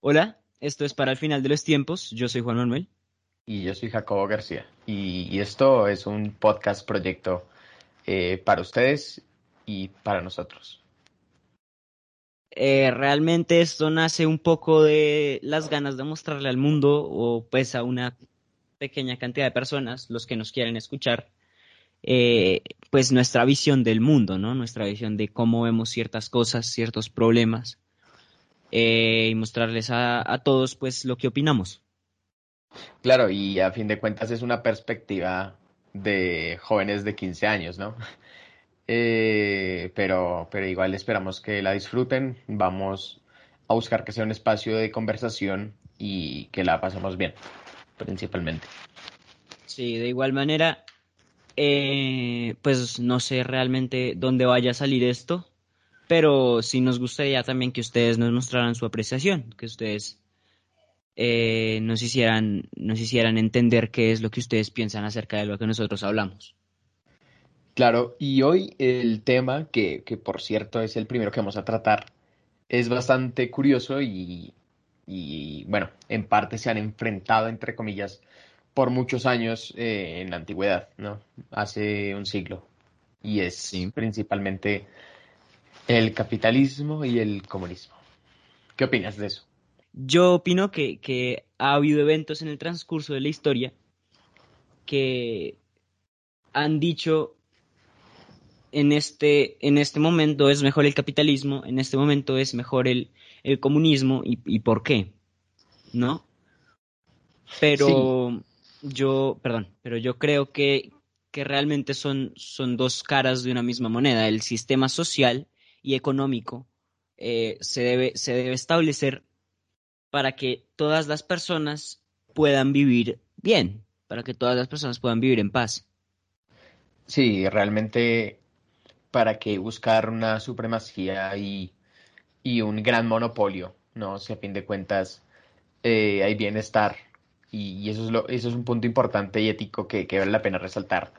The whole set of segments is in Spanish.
Hola, esto es para el final de los tiempos. Yo soy Juan Manuel. Y yo soy Jacobo García. Y, esto es un podcast proyecto eh, para ustedes y para nosotros. Eh, realmente esto nace un poco de las ganas de mostrarle al mundo o pues a una pequeña cantidad de personas, los que nos quieren escuchar, eh, pues nuestra visión del mundo, ¿no? Nuestra visión de cómo vemos ciertas cosas, ciertos problemas eh, y mostrarles a, a, todos pues lo que opinamos. Claro, y a fin de cuentas es una perspectiva de jóvenes de 15 años, ¿no? Eh, pero, pero igual esperamos que la disfruten, vamos a buscar que sea un espacio de conversación y que la pasemos bien, principalmente. Sí, de igual manera, eh, pues no sé realmente dónde vaya a salir esto, pero sí nos gustaría también que ustedes nos mostraran su apreciación, que ustedes eh, nos, hicieran, nos hicieran entender qué es lo que ustedes piensan acerca de lo que nosotros hablamos. Claro, y hoy el tema, que, que por cierto es el primero que vamos a tratar, es bastante curioso y, y bueno, en parte se han enfrentado, entre comillas, por muchos años eh, en la antigüedad, ¿no? Hace un siglo. Y es principalmente el capitalismo y el comunismo. ¿Qué opinas de eso? Yo opino que, ha habido eventos en el transcurso de la historia que han dicho en este, en este momento es mejor el capitalismo, en este momento es mejor el, comunismo y, por qué, ¿no? Pero yo, perdón, pero yo creo que, que realmente son, son dos caras de una misma moneda. El sistema social y económico eh, se, debe, se debe establecer para que todas las personas puedan vivir bien, para que todas las personas puedan vivir en paz. Sí, realmente para que buscar una supremacía y, un gran monopolio, ¿no? Si a fin de cuentas eh, hay bienestar y, eso, es lo, eso es un punto importante y ético que, que, vale la pena resaltar.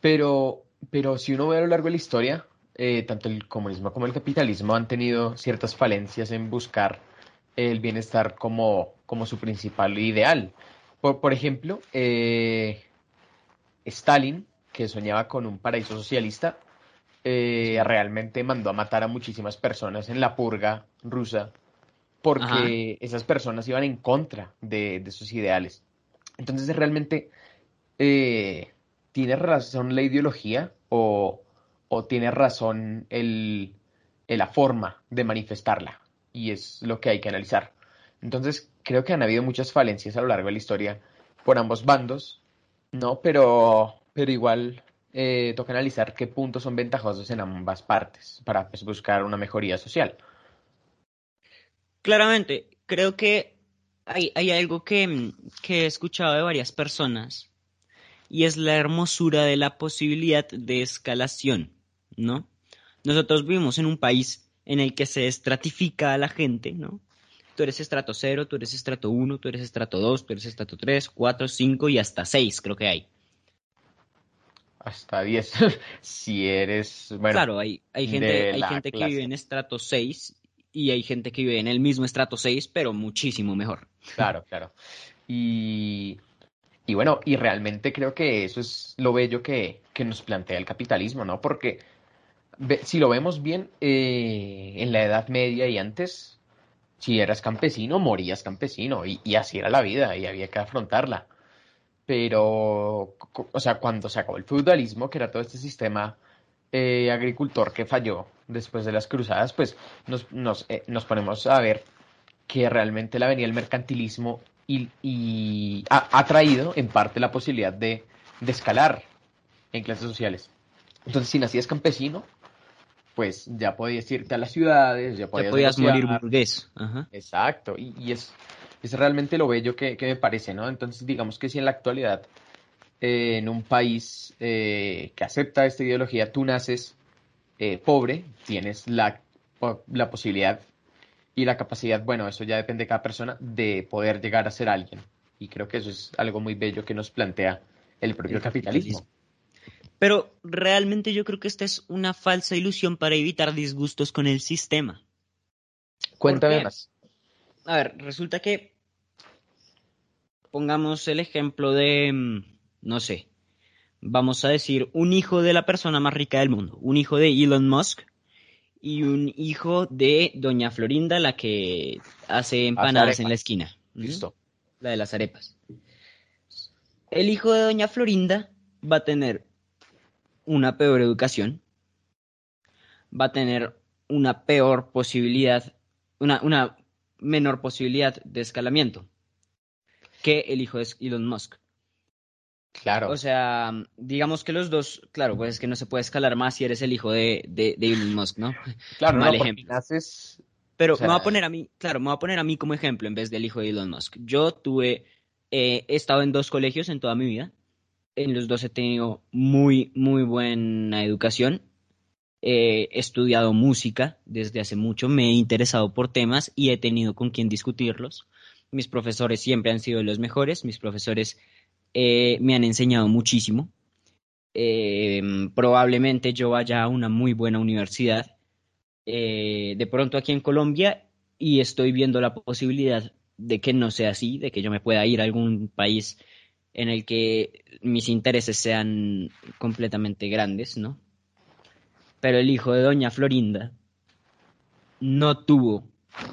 Pero, pero si uno ve a lo largo de la historia, eh, tanto el comunismo como el capitalismo han tenido ciertas falencias en buscar el bienestar como, como su principal ideal. Por, ejemplo, eh, Stalin, que soñaba con un paraíso socialista, eh, realmente mandó a matar a muchísimas personas en la purga rusa porque esas personas iban en contra de, sus ideales. Entonces, realmente, ¿tiene razón la ideología o, o tiene razón el, la forma de manifestarla y es lo que hay que analizar. Entonces, creo que han habido muchas falencias a lo largo de la historia por ambos bandos, ¿no? Pero, pero igual eh, toca analizar qué puntos son ventajosos en ambas partes para pues, buscar una mejoría social. Claramente, creo que hay, hay algo que, que he escuchado de varias personas y es la hermosura de la posibilidad de escalación. ¿No? Nosotros vivimos en un país en el que se estratifica a la gente, ¿no? Tú eres estrato 0, tú eres estrato 1, tú eres estrato 2, tú eres estrato 3, 4, 5 y hasta 6 creo que hay. Hasta 10, si eres... Bueno, claro, hay, hay gente, hay gente que vive en estrato 6 y hay gente que vive en el mismo estrato 6, pero muchísimo mejor. Claro, claro. Y, y bueno, y realmente creo que eso es lo bello que, que nos plantea el capitalismo, ¿no? Porque si lo vemos bien, eh, en la Edad Media y antes, si eras campesino, morías campesino, y, así era la vida, y había que afrontarla. Pero, o sea, cuando se acabó el feudalismo, que era todo este sistema eh, agricultor que falló después de las cruzadas, pues nos, nos, eh, nos ponemos a ver que realmente la venía el mercantilismo y, ha, traído en parte la posibilidad de, de escalar en clases sociales. Entonces, si nacías campesino, pues ya podías irte a las ciudades, ya podías, ya podías morir burgués. Ajá. Exacto, y, y es, es realmente lo bello que, que me parece, ¿no? Entonces, digamos que si en la actualidad, eh, en un país eh, que acepta esta ideología, tú naces eh, pobre, tienes la, la posibilidad y la capacidad, bueno, eso ya depende de cada persona, de poder llegar a ser alguien. Y creo que eso es algo muy bello que nos plantea el propio El capitalismo. capitalismo. Pero realmente yo creo que esta es una falsa ilusión para evitar disgustos con el sistema. Cuéntame más. A ver, resulta que pongamos el ejemplo de, mm, no sé, vamos a decir, un hijo de la persona más rica del mundo, un hijo de Elon Musk y un hijo de Doña Florinda, la que hace empanadas en la esquina. Listo. La de las arepas. El hijo de Doña Florinda va a tener una peor educación, va a tener una peor posibilidad, una, una menor posibilidad de escalamiento que el hijo de Elon Musk. Claro. O sea, digamos que los dos, claro, pues es que no se puede escalar más si eres el hijo de, de, de Elon Musk, ¿no? claro, mal no, ejemplo. Pero O sea- me voy a poner a mí, claro, me voy a poner a mí como ejemplo en vez del hijo de Elon Musk. Yo tuve, eh, he estado en dos colegios en toda mi vida. En los dos he tenido muy, muy buena educación. He estudiado música desde hace mucho, me he interesado por temas y he tenido con quien discutirlos. Mis profesores siempre han sido los mejores, mis profesores eh, me han enseñado muchísimo. Eh, probablemente yo vaya a una muy buena universidad eh, de pronto aquí en Colombia y estoy viendo la posibilidad de que no sea así, de que yo me pueda ir a algún país en el que mis intereses sean completamente grandes, ¿no? Pero el hijo de doña Florinda no tuvo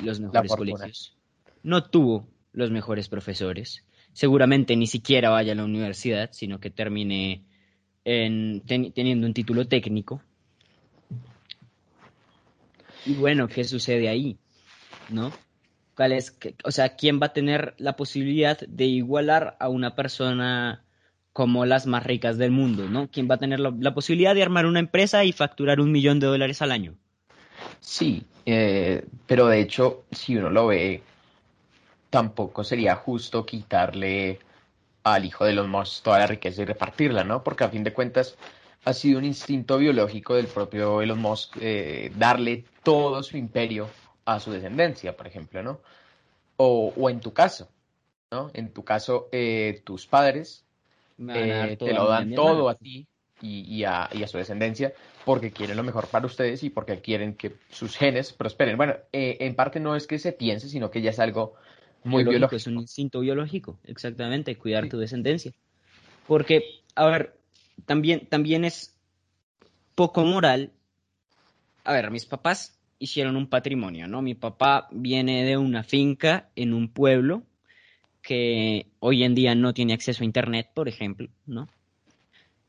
los mejores colegios, no tuvo los mejores profesores, seguramente ni siquiera vaya a la universidad, sino que termine en, ten- teniendo un título técnico. Y bueno, ¿qué sucede ahí? ¿No? ¿Cuál es, qué- o sea, quién va a tener la posibilidad de igualar a una persona como las más ricas del mundo, ¿no? ¿Quién va a tener la, posibilidad de armar una empresa y facturar un millón de dólares al año? Sí, eh, pero de hecho, si uno lo ve, tampoco sería justo quitarle al hijo de Elon Musk toda la riqueza y repartirla, ¿no? Porque a fin de cuentas ha sido un instinto biológico del propio Elon Musk eh, darle todo su imperio a su descendencia, por ejemplo, ¿no? O, o en tu caso, ¿no? En tu caso, eh, tus padres eh, te lo dan todo a ti y, y a, y a su descendencia porque quieren lo mejor para ustedes y porque quieren que sus genes prosperen. Bueno, eh, en parte no es que se piense, sino que ya es algo muy biológico, biológico. es un instinto biológico, exactamente, cuidar Sí. tu descendencia. Porque, a ver, también, también es poco moral. A ver, mis papás hicieron un patrimonio, ¿no? Mi papá viene de una finca en un pueblo que hoy en día no tiene acceso a internet, por ejemplo, ¿no?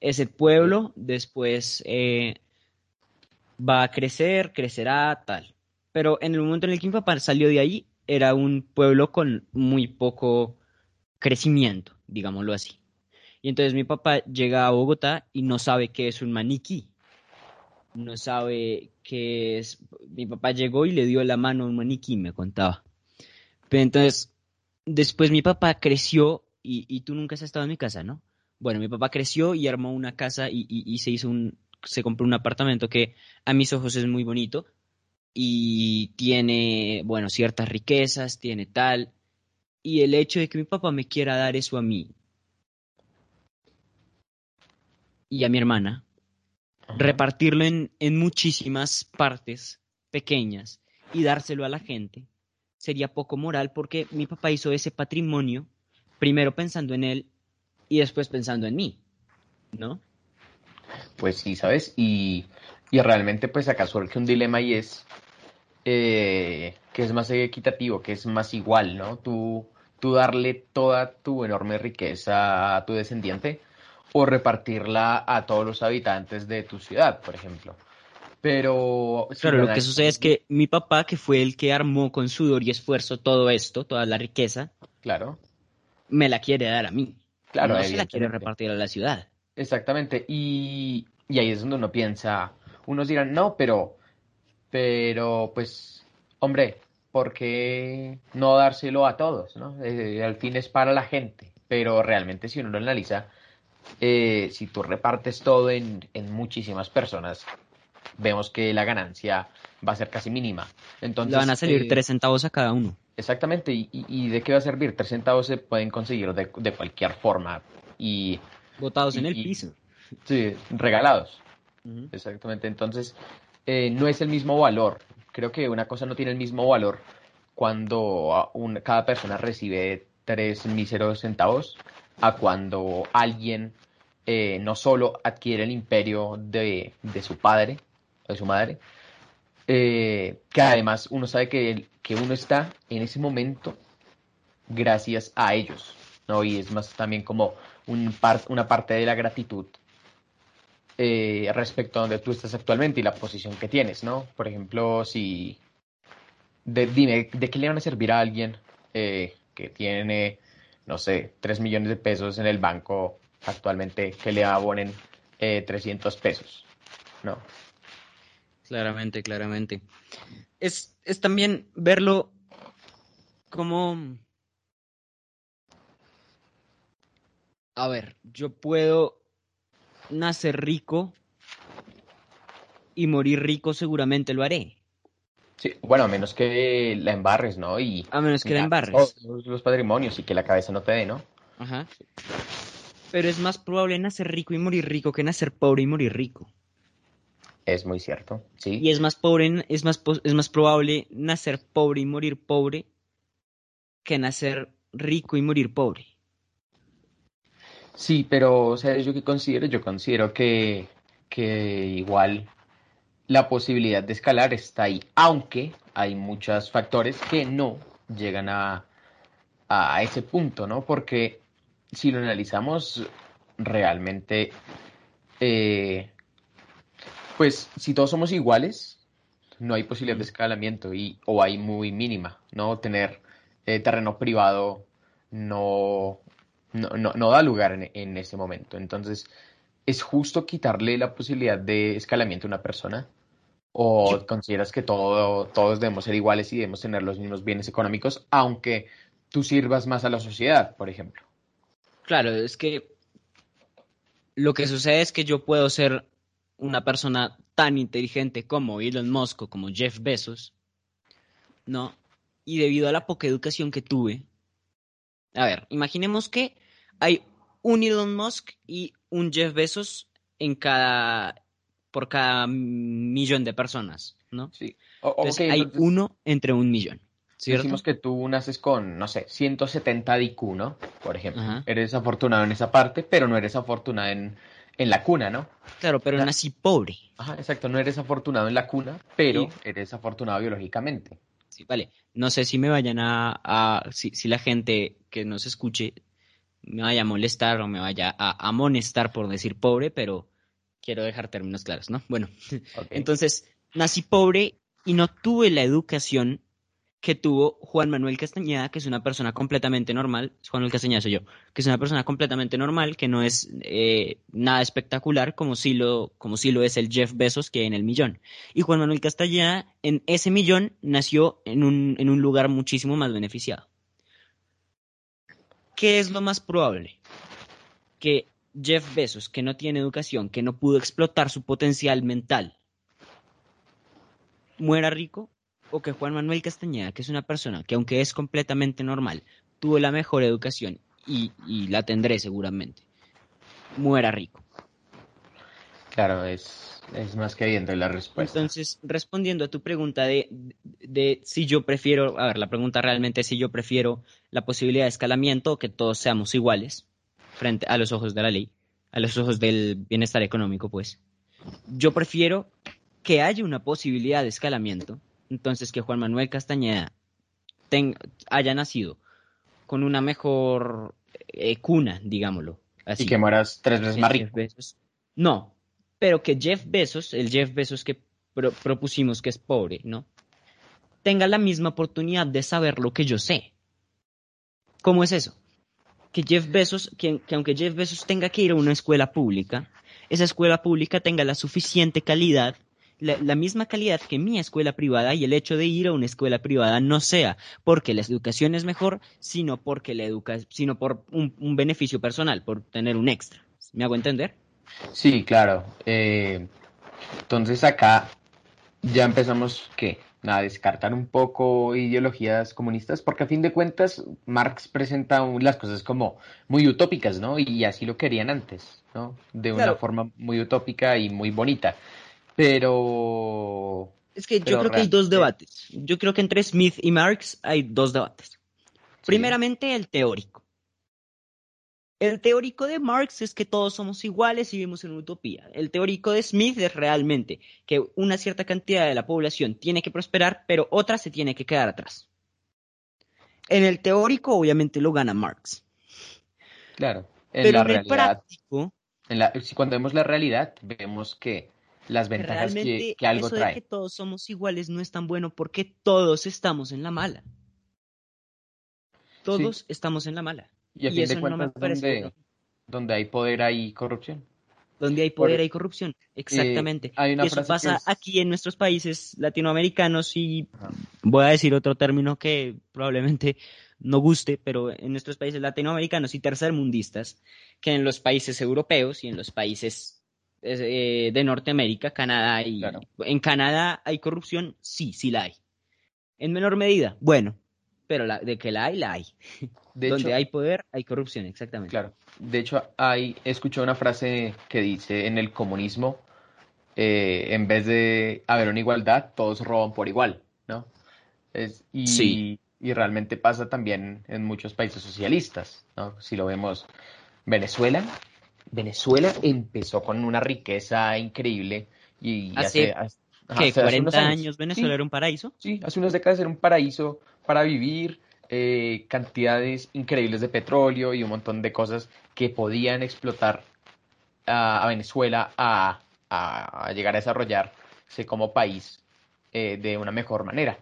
Ese pueblo después eh, va a crecer, crecerá, tal. Pero en el momento en el que mi papá salió de ahí, era un pueblo con muy poco crecimiento, digámoslo así. Y entonces mi papá llega a Bogotá y no sabe qué es un maniquí. No sabe qué es. Mi papá llegó y le dio la mano a un maniquí, me contaba. Pero entonces, después mi papá creció y, y tú nunca has estado en mi casa, ¿no? Bueno, mi papá creció y armó una casa y, y- y se hizo un, se compró un apartamento que a mis ojos es muy bonito y tiene, bueno, ciertas riquezas, tiene tal. Y el hecho de que mi papá me quiera dar eso a mí y a mi hermana. Repartirlo en, en muchísimas partes pequeñas y dárselo a la gente, sería poco moral porque mi papá hizo ese patrimonio primero pensando en él y después pensando en mí, ¿no? Pues sí, ¿sabes? Y, y realmente pues acá surge un dilema y es eh, que es más equitativo, que es más igual, ¿no? Tú, tú darle toda tu enorme riqueza a tu descendiente o repartirla a todos los habitantes de tu ciudad, por ejemplo. Pero Claro, lo que sucede es que mi papá, que fue el que armó con sudor y esfuerzo todo esto, toda la riqueza, Claro, me la quiere dar a mí. claro, no se la quiere repartir a la ciudad. Exactamente, y, y ahí es donde uno piensa, unos dirán, no, pero Pero pues, hombre, ¿por qué no dárselo a todos? ¿no? Eh, al fin es para la gente, pero realmente si uno lo analiza, eh, si tú repartes todo en, en, muchísimas personas, vemos que la ganancia va a ser casi mínima. Entonces, Le van a salir eh, tres centavos a cada uno. Exactamente, y, y, de qué va a servir? Tres centavos se pueden conseguir de, de cualquier forma y... Botados en el piso. Sí, regalados. Exactamente, entonces eh, no es el mismo valor. Creo que una cosa no tiene el mismo valor cuando un- cada persona recibe tres míseros centavos a cuando alguien eh, no solo adquiere el imperio de, de su padre o de su madre, eh, que además uno sabe que, que uno está en ese momento gracias a ellos, ¿no? Y es más también como una parte de la gratitud eh, respecto a donde tú estás actualmente y la posición que tienes, ¿no? Por ejemplo, si... dime, ¿de qué le van a servir a alguien que tiene, no sé, 3 millones de pesos en el banco actualmente que le abonen eh, 300 pesos? No. Claramente, claramente. Es, es también verlo como... A ver, yo puedo nacer rico y morir rico seguramente lo haré. Sí, bueno, a menos que la embarres, ¿no? Y A menos que la embarres. todos los patrimonios y que la cabeza no te dé, ¿no? Ajá. Pero es más probable nacer rico y morir rico que nacer pobre y morir rico. Es muy cierto, sí. Y es más pobre, es más, es más probable nacer pobre y morir pobre que nacer rico y morir pobre. Sí, pero, o sea, yo que considero, yo considero que, que igual la posibilidad de escalar está ahí, aunque hay muchos factores que no llegan a, a ese punto, ¿no? Porque si lo analizamos realmente, eh, pues si todos somos iguales, no hay posibilidad de escalamiento y, o hay muy mínima, ¿no? Tener eh, terreno privado no, no, no, no da lugar en, en ese momento. Entonces, ¿es justo quitarle la posibilidad de escalamiento a una persona? ¿O Yo- consideras que todo, todos debemos ser iguales y debemos tener los mismos bienes económicos, aunque tú sirvas más a la sociedad, por ejemplo? Claro, es que lo que sucede es que yo puedo ser una persona tan inteligente como Elon Musk o como Jeff Bezos, ¿no? Y debido a la poca educación que tuve, a ver, imaginemos que hay un Elon Musk y un Jeff Bezos en cada, por cada millón de personas, ¿no? Sí. O- Entonces hay entonces uno entre un millón, ¿cierto? decimos que tú naces con, no sé, 170 de IQ, ¿no? Por ejemplo. Ajá. Eres afortunado en esa parte, pero no eres afortunado en, en la cuna, ¿no? Claro, pero nací pobre. Ajá, exacto, no eres afortunado en la cuna, pero Sí. eres afortunado biológicamente. Sí, vale. No sé si me vayan a, a- si, si la gente que nos escuche me vaya a molestar o me vaya a amonestar por decir pobre, pero quiero dejar términos claros, ¿no? Bueno, entonces nací pobre y no tuve la educación que tuvo Juan Manuel Castañeda, que es una persona completamente normal, Juan Manuel Castañeda soy yo, que es una persona completamente normal, que no es eh, nada espectacular como sí, lo, como sí lo es el Jeff Bezos que en el millón. Y Juan Manuel Castañeda en ese millón nació en un, en un lugar muchísimo más beneficiado. ¿Qué es lo más probable? Que Jeff Bezos, que no tiene educación, que no pudo explotar su potencial mental, muera rico o que Juan Manuel Castañeda, que es una persona que aunque es completamente normal, tuvo la mejor educación y, y la tendré seguramente, muera rico. Claro, es, es más que evidente la respuesta. Entonces, respondiendo a tu pregunta de, de si yo prefiero, a ver, la pregunta realmente es si yo prefiero la posibilidad de escalamiento o que todos seamos iguales frente a los ojos de la ley, a los ojos del bienestar económico, pues. Yo prefiero que haya una posibilidad de escalamiento, entonces que Juan Manuel Castañeda ten- haya nacido con una mejor eh, cuna, digámoslo. Así y que mueras tres veces más rico. No, pero que Jeff Bezos, el Jeff Bezos que pro- propusimos que es pobre, ¿no? Tenga la misma oportunidad de saber lo que yo sé. ¿Cómo es eso? Que Jeff Bezos, que, que aunque Jeff Bezos tenga que ir a una escuela pública, esa escuela pública tenga la suficiente calidad la, misma calidad que mi escuela privada y el hecho de ir a una escuela privada no sea porque la educación es mejor, sino porque la educa sino por un, beneficio personal, por tener un extra. ¿Me hago entender? Sí, claro. Eh, entonces acá ya empezamos que a descartar un poco ideologías comunistas, porque a fin de cuentas Marx presenta las cosas como muy utópicas, ¿no? Y así lo querían antes, ¿no? De una forma muy utópica y muy bonita. Pero... Es que yo creo que hay dos debates. Yo creo que entre Smith y Marx hay dos debates. Primeramente, el teórico. El teórico de Marx es que todos somos iguales y vivimos en una utopía. El teórico de Smith es realmente que una cierta cantidad de la población tiene que prosperar, pero otra se tiene que quedar atrás. En el teórico, obviamente, lo gana Marx. Claro. En pero en el práctico. cuando vemos la realidad, vemos que las ventajas que, algo eso trae. De que todos somos iguales no es tan bueno porque todos estamos en la mala. Todos estamos en la mala. Y, a fin de cuentas, donde, donde, hay poder hay corrupción. Donde hay poder hay corrupción, exactamente. Eh, eso pasa aquí en nuestros países latinoamericanos y voy a decir otro término que probablemente no guste, pero en nuestros países latinoamericanos y tercermundistas, que en los países europeos y en los países eh, de Norteamérica, Canadá y en Canadá hay corrupción, sí, sí la hay. En menor medida, bueno, pero la, de que la hay, la hay. Donde hay poder, hay corrupción, exactamente. Claro. De hecho, hay, he escuchado una frase que dice, en el comunismo, eh, en vez de haber una igualdad, todos roban por igual, ¿no? Es, y, sí. y realmente pasa también en muchos países socialistas, ¿no? Si lo vemos, Venezuela, Venezuela empezó con una riqueza increíble y hace, hace, ¿qué, 40 años, Venezuela era un paraíso. Sí, hace unas décadas era un paraíso para vivir, eh, cantidades increíbles de petróleo y un montón de cosas que podían explotar a, Venezuela a, llegar a desarrollarse como país eh, de una mejor manera.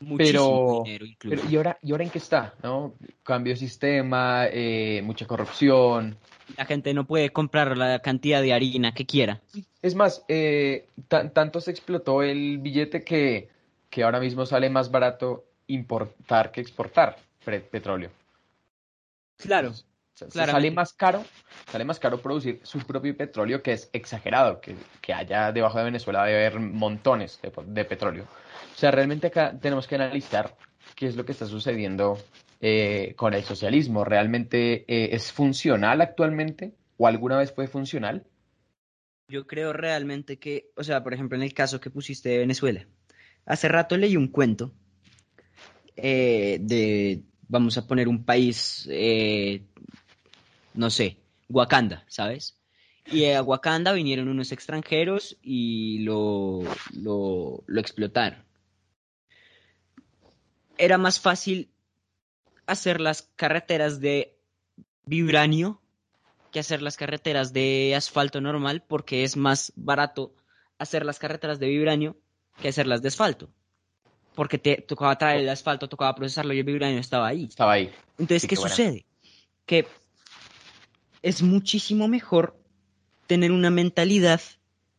Muchísimo pero, dinero ¿y, ahora, ¿y ahora en qué está? ¿no? Cambio de sistema, eh, mucha corrupción. La gente no puede comprar la cantidad de harina que quiera. Es más, tanto se explotó el billete que, que ahora mismo sale más barato importar que exportar petróleo. Claro. sale más caro, sale más caro producir su propio petróleo, que es exagerado, que, que allá debajo de Venezuela debe haber montones de, petróleo. O sea, realmente acá tenemos que analizar qué es lo que está sucediendo eh, con el socialismo. ¿Realmente eh, es funcional actualmente? ¿O alguna vez fue funcional? Yo creo realmente que, o sea, por ejemplo, en el caso que pusiste de Venezuela, hace rato leí un cuento eh, de, vamos a poner un país, eh, no sé, Wakanda, ¿sabes? Y a Wakanda vinieron unos extranjeros y lo, lo, lo explotaron. Era más fácil hacer las carreteras de vibranio que hacer las carreteras de asfalto normal porque es más barato hacer las carreteras de vibranio que hacerlas de asfalto porque te tocaba traer el asfalto, tocaba procesarlo y el vibranio estaba ahí. Estaba ahí. Entonces, ¿qué, sucede? Que es muchísimo mejor tener una mentalidad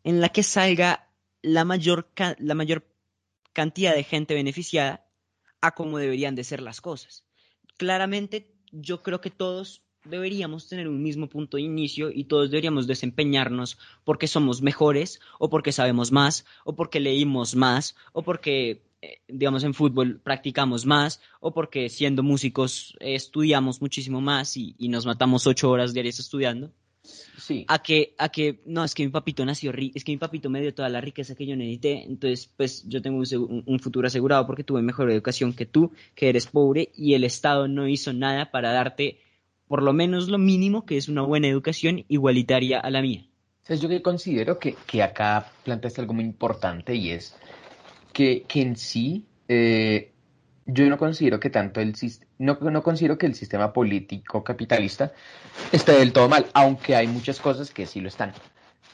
en la que salga la mayor, la mayor cantidad de gente beneficiada a cómo deberían de ser las cosas. Claramente, yo creo que todos deberíamos tener un mismo punto de inicio y todos deberíamos desempeñarnos porque somos mejores o porque sabemos más o porque leímos más o porque eh, digamos, en fútbol practicamos más o porque siendo músicos eh, estudiamos muchísimo más y, nos matamos ocho horas diarias estudiando. Sí. A que, a que, no, es que mi papito nació rico, es que mi papito me dio toda la riqueza que yo necesité, entonces, pues yo tengo un, un, futuro asegurado porque tuve mejor educación que tú, que eres pobre, y el Estado no hizo nada para darte por lo menos lo mínimo que es una buena educación igualitaria a la mía. yo que considero que, que acá planteaste algo muy importante y es que, en sí eh, yo no considero que tanto el no, no considero que el sistema político capitalista esté del todo mal, aunque hay muchas cosas que sí lo están.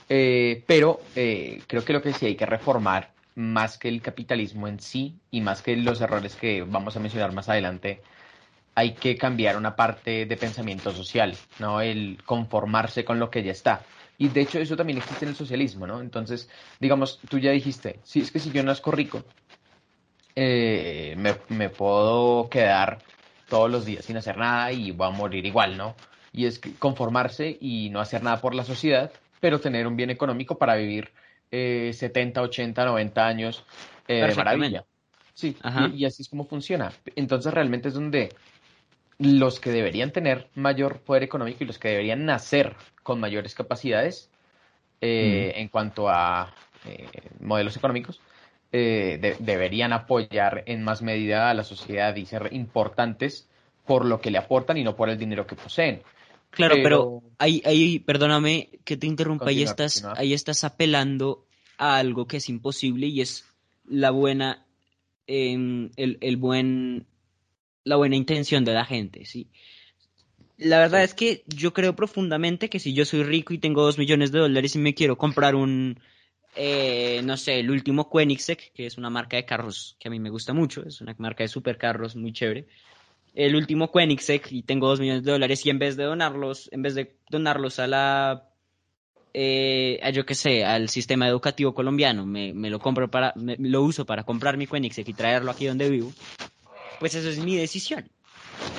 Eh, pero eh, creo que lo que sí hay que reformar más que el capitalismo en sí y más que los errores que vamos a mencionar más adelante, hay que cambiar una parte de pensamiento social, ¿no? El conformarse con lo que ya está Y de hecho eso también existe en el socialismo, ¿no? Entonces, digamos, tú ya dijiste, sí, es que si yo nazco rico, eh, me, me puedo quedar todos los días sin hacer nada y voy a morir igual, ¿no? Y es conformarse y no hacer nada por la sociedad, pero tener un bien económico para vivir eh, 70, 80, 90 años eh, de maravilla. Sí, y, y, así es como funciona. Entonces realmente es donde los que deberían tener mayor poder económico y los que deberían nacer con mayores capacidades eh, en cuanto a eh, modelos económicos, eh, deberían apoyar en más medida a la sociedad y ser importantes por lo que le aportan y no por el dinero que poseen. Claro, pero, ahí, ahí, perdóname que te interrumpa, ahí estás, ahí estás apelando a algo que es imposible y es la buena, em, el, el buen la buena intención de la gente, ¿sí? La verdad es que yo creo profundamente que si yo soy rico y tengo dos millones de dólares y me quiero comprar un, eh, no sé, el último Koenigsegg, que es una marca de carros que a mí me gusta mucho, es una marca de supercarros muy chévere. El último Koenigsegg y tengo dos millones de dólares y en vez de donarlos, en vez de donarlos a la, eh, a yo qué sé, al sistema educativo colombiano, me, me lo compro para, me, lo uso para comprar mi Koenigsegg y traerlo aquí donde vivo pues eso es mi decisión.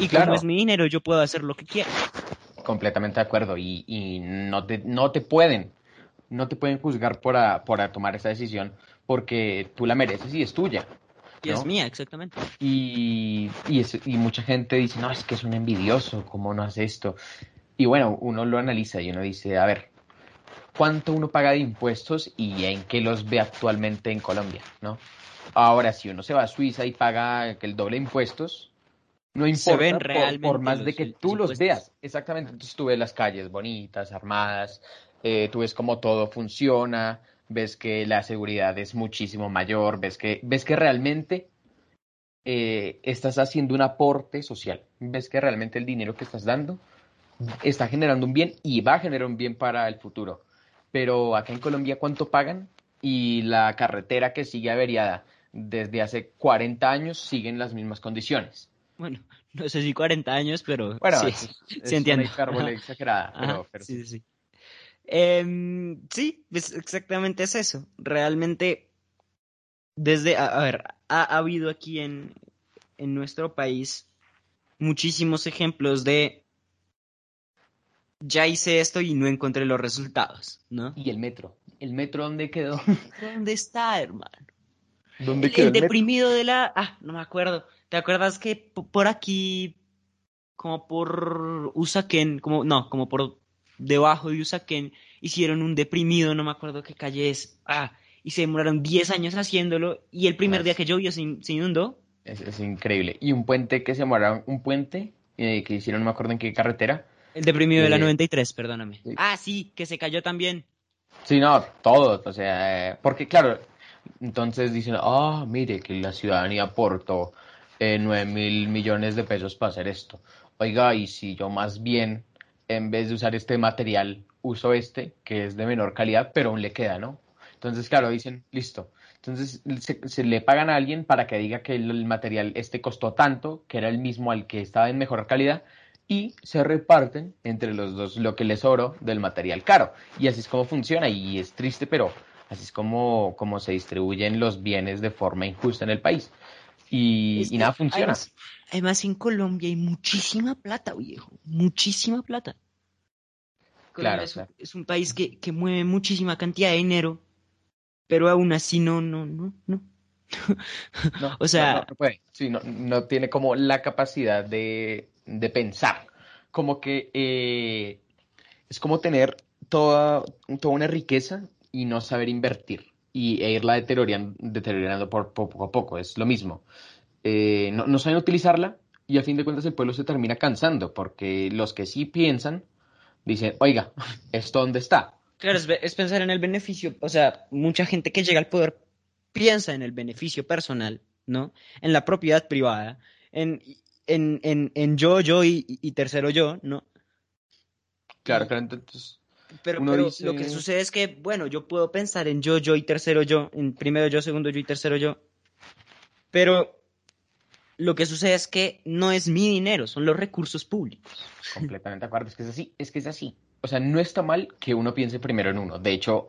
Y claro. como es mi dinero, yo puedo hacer lo que quiera. Completamente de acuerdo. Y, y no, te, no te pueden, no te pueden juzgar por, a, por a tomar esa decisión porque tú la mereces y es tuya. Y es mía, exactamente. Y, y, es, y mucha gente dice, no, es que es un envidioso, ¿cómo no hace esto? Y bueno, uno lo analiza y uno dice, a ver, ¿cuánto uno paga de impuestos y en qué los ve actualmente en Colombia? ¿no? Ahora, si uno se va a Suiza y paga el doble de impuestos, no importa por, más de que tú los veas. Exactamente, entonces tú ves las calles bonitas, armadas, eh, tú ves cómo todo funciona, ves que la seguridad es muchísimo mayor, ves que, ves que realmente eh, estás haciendo un aporte social, ves que realmente el dinero que estás dando está generando un bien y va a generar un bien para el futuro. Pero acá en Colombia, ¿cuánto pagan? Y la carretera que sigue averiada desde hace 40 años siguen las mismas condiciones. Bueno, no sé si 40 años, pero bueno, sí, es, es sí entiendo. una exagerada. Pero, pero sí, sí. Sí, eh, sí pues exactamente es eso. Realmente, desde, a, a ver, ha, ha, habido aquí en, en nuestro país muchísimos ejemplos de ya hice esto y no encontré los resultados, ¿no? Y el metro. ¿El metro dónde quedó? ¿Dónde está, hermano? ¿Dónde quedó el, el deprimido de la... Ah, no me acuerdo. ¿Te acuerdas que por aquí, como por Usaquén, como, no, como por debajo de Usaquén, hicieron un deprimido, no me acuerdo qué calle es. Ah, y se demoraron 10 años haciéndolo y el primer día que llovió se, se inundó. Es, es, increíble. Y un puente que se demoraron, un puente eh, que hicieron, no me acuerdo en qué carretera. El deprimido eh, de la 93, perdóname. Sí. Ah, sí, que se cayó también. Sí, no, todo, o sea, eh, porque claro, entonces dicen, ah, mire que la ciudadanía aportó eh, 9 mil millones de pesos para hacer esto. Oiga, y si yo más bien, en vez de usar este material, uso este, que es de menor calidad, pero aún le queda, ¿no? Entonces, claro, dicen, listo. Entonces, se, le pagan a alguien para que diga que el, el, material este costó tanto, que era el mismo al que estaba en mejor calidad, y se reparten entre los dos lo que les sobró del material caro. Y así es como funciona, y es triste, pero Así es como, como se distribuyen los bienes de forma injusta en el país. Y, y nada funciona. Además, además, en Colombia hay muchísima plata, viejo. Muchísima plata. Claro, es, claro. es, un país que, que, mueve muchísima cantidad de dinero, pero aún así no, no, no, no. no o sea, no, no, puede. Sí, no, no, tiene como la capacidad de, de pensar. Como que eh, es como tener toda, toda una riqueza y no saber invertir y, e irla deteriorando, deteriorando por, por, poco a poco. Es lo mismo. Eh, no, no, saben utilizarla y a fin de cuentas el pueblo se termina cansando porque los que sí piensan dicen, oiga, ¿esto dónde está? Claro, es, es pensar en el beneficio. O sea, mucha gente que llega al poder piensa en el beneficio personal, ¿no? En la propiedad privada, en, en, en, en yo, yo y, y, tercero yo, ¿no? Claro, claro, entonces pero, pero dice... lo que sucede es que, bueno, yo puedo pensar en yo, yo y tercero yo, en primero yo, segundo yo y tercero yo, pero lo que sucede es que no es mi dinero, son los recursos públicos. Completamente de acuerdo, es que es así, es que es así. o sea, no está mal que uno piense primero en uno. De hecho,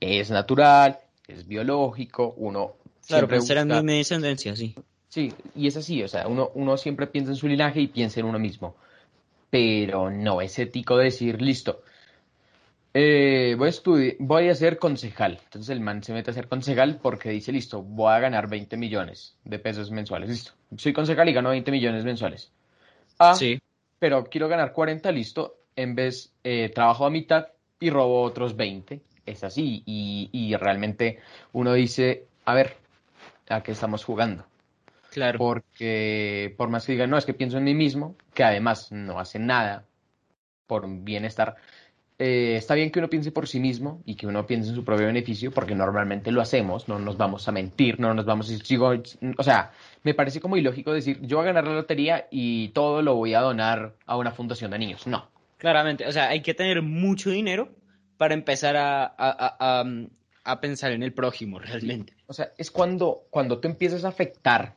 es natural, es biológico, uno Claro, pensar en mi descendencia, sí. Sí, y es así, o sea, uno, uno siempre piensa en su linaje y piensa en uno mismo. Pero no es ético decir, listo, eh, voy, a voy a ser concejal. Entonces el man se mete a ser concejal porque dice, listo, voy a ganar 20 millones de pesos mensuales. Listo, soy concejal y gano 20 millones mensuales. Ah, sí. pero quiero ganar 40, listo. En vez, eh, trabajo a mitad y robo otros 20. Es así. Y, y realmente uno dice, a ver, ¿a qué estamos jugando? Claro. Porque por más que digan, no, es que pienso en mí mismo, que además no hace nada por un bienestar. Eh, está bien que uno piense por sí mismo y que uno piense en su propio beneficio, porque normalmente lo hacemos, no nos vamos a mentir, no nos vamos a decir, o sea, me parece como ilógico decir, yo voy a ganar la lotería y todo lo voy a donar a una fundación de niños. No. Claramente, o sea, hay que tener mucho dinero para empezar a, a pensar en el prójimo realmente. O sea, es cuando, cuando tú empiezas a afectar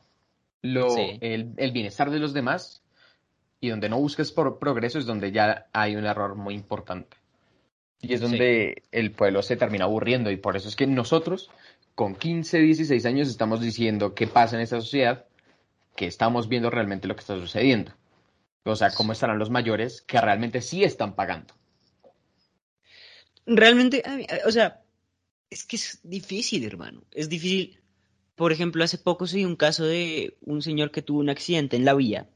lo, el, bienestar de los demás y donde no busques por progreso es donde ya hay un error muy importante. Y es donde el pueblo se termina aburriendo y por eso es que nosotros con 15, 16 años estamos diciendo qué pasa en esta sociedad, que estamos viendo realmente lo que está sucediendo. O sea, cómo estarán los mayores que realmente sí están pagando. Realmente, o sea, es que es difícil, hermano. Es difícil. Por ejemplo, hace poco se dio un caso de un señor que tuvo un accidente en la vía,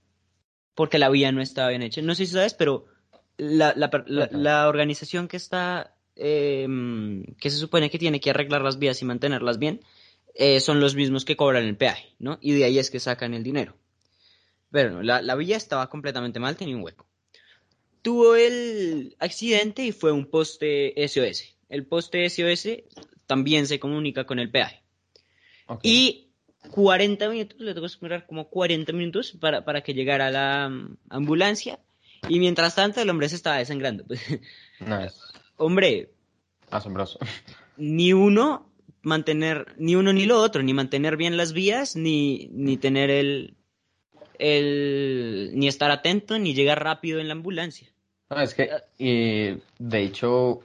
porque la vía no estaba bien hecha. No sé si sabes, pero la, la, organización que está, em, que se supone que tiene que arreglar las vías y mantenerlas bien, eh, son los mismos que cobran el peaje, ¿no? Y de ahí es que sacan el dinero. Pero la, la vía estaba completamente mal, tenía un hueco. Tuvo el accidente y fue un poste SOS el poste SOS también se comunica con el peaje. Y 40 minutos, le tengo que esperar como 40 minutos para, para que llegara la mm, ambulancia. Y mientras tanto, el hombre se estaba desangrando. Hombre. Asombroso. Ni uno mantener, ni uno ni lo otro, ni mantener bien las vías, ni, ni tener el, el, ni estar atento, ni llegar rápido en la ambulancia. No, es que, eh, de hecho,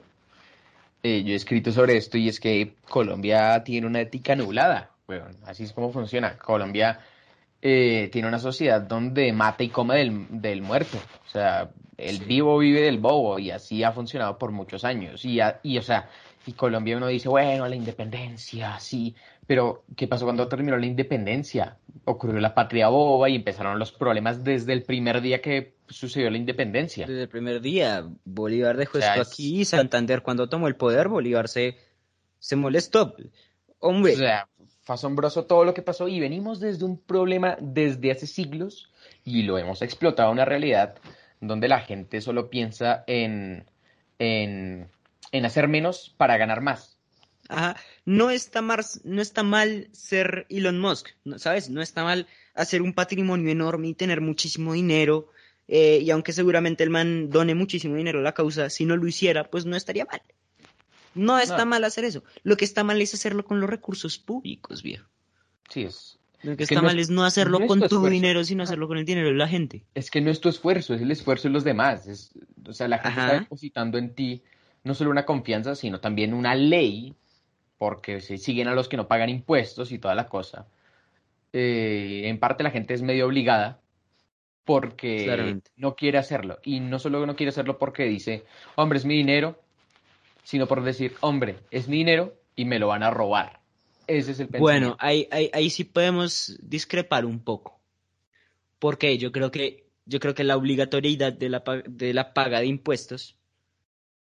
eh, yo he escrito sobre esto y es que Colombia tiene una ética nublada. Bueno, así es como funciona. Colombia eh, tiene una sociedad donde mata y come del, del muerto. O sea, el vivo vive del bobo y así ha funcionado por muchos años. Y, y o sea, y Colombia uno dice, bueno, la independencia, sí, pero ¿qué pasó cuando terminó la independencia? Ocurrió la patria boba y empezaron los problemas desde el primer día que sucedió la independencia. Desde el primer día, Bolívar dejó esto aquí y Santander cuando tomó el poder, Bolívar se, se molestó. Hombre. O sea, fue asombroso todo lo que pasó y venimos desde un problema desde hace siglos y lo hemos explotado a una realidad donde la gente solo piensa en, en, en hacer menos para ganar más. Ajá. No está, no está mal ser Elon Musk, ¿sabes? No está mal hacer un patrimonio enorme y tener muchísimo dinero. Eh, y aunque seguramente el man done muchísimo dinero a la causa, si no lo hiciera, pues no estaría mal. No está mal hacer eso. Lo que está mal es hacerlo con los recursos públicos, viejo. Sí, es. Lo que está mal es no hacerlo con tu, dinero, sino hacerlo con el dinero de la gente. Es que no es tu esfuerzo, es el esfuerzo de los demás. Es, o sea, la gente está depositando en ti no solo una confianza, sino también una ley porque se siguen a los que no pagan impuestos y toda la cosa. Eh, en parte la gente es medio obligada porque no quiere hacerlo. Y no solo no quiere hacerlo porque dice, hombre, es mi dinero, sino por decir, hombre, es mi dinero y me lo van a robar. Ese es el pensamiento. Bueno, ahí, ahí, sí podemos discrepar un poco. Porque yo creo que, yo creo que la obligatoriedad de la, de la paga de impuestos.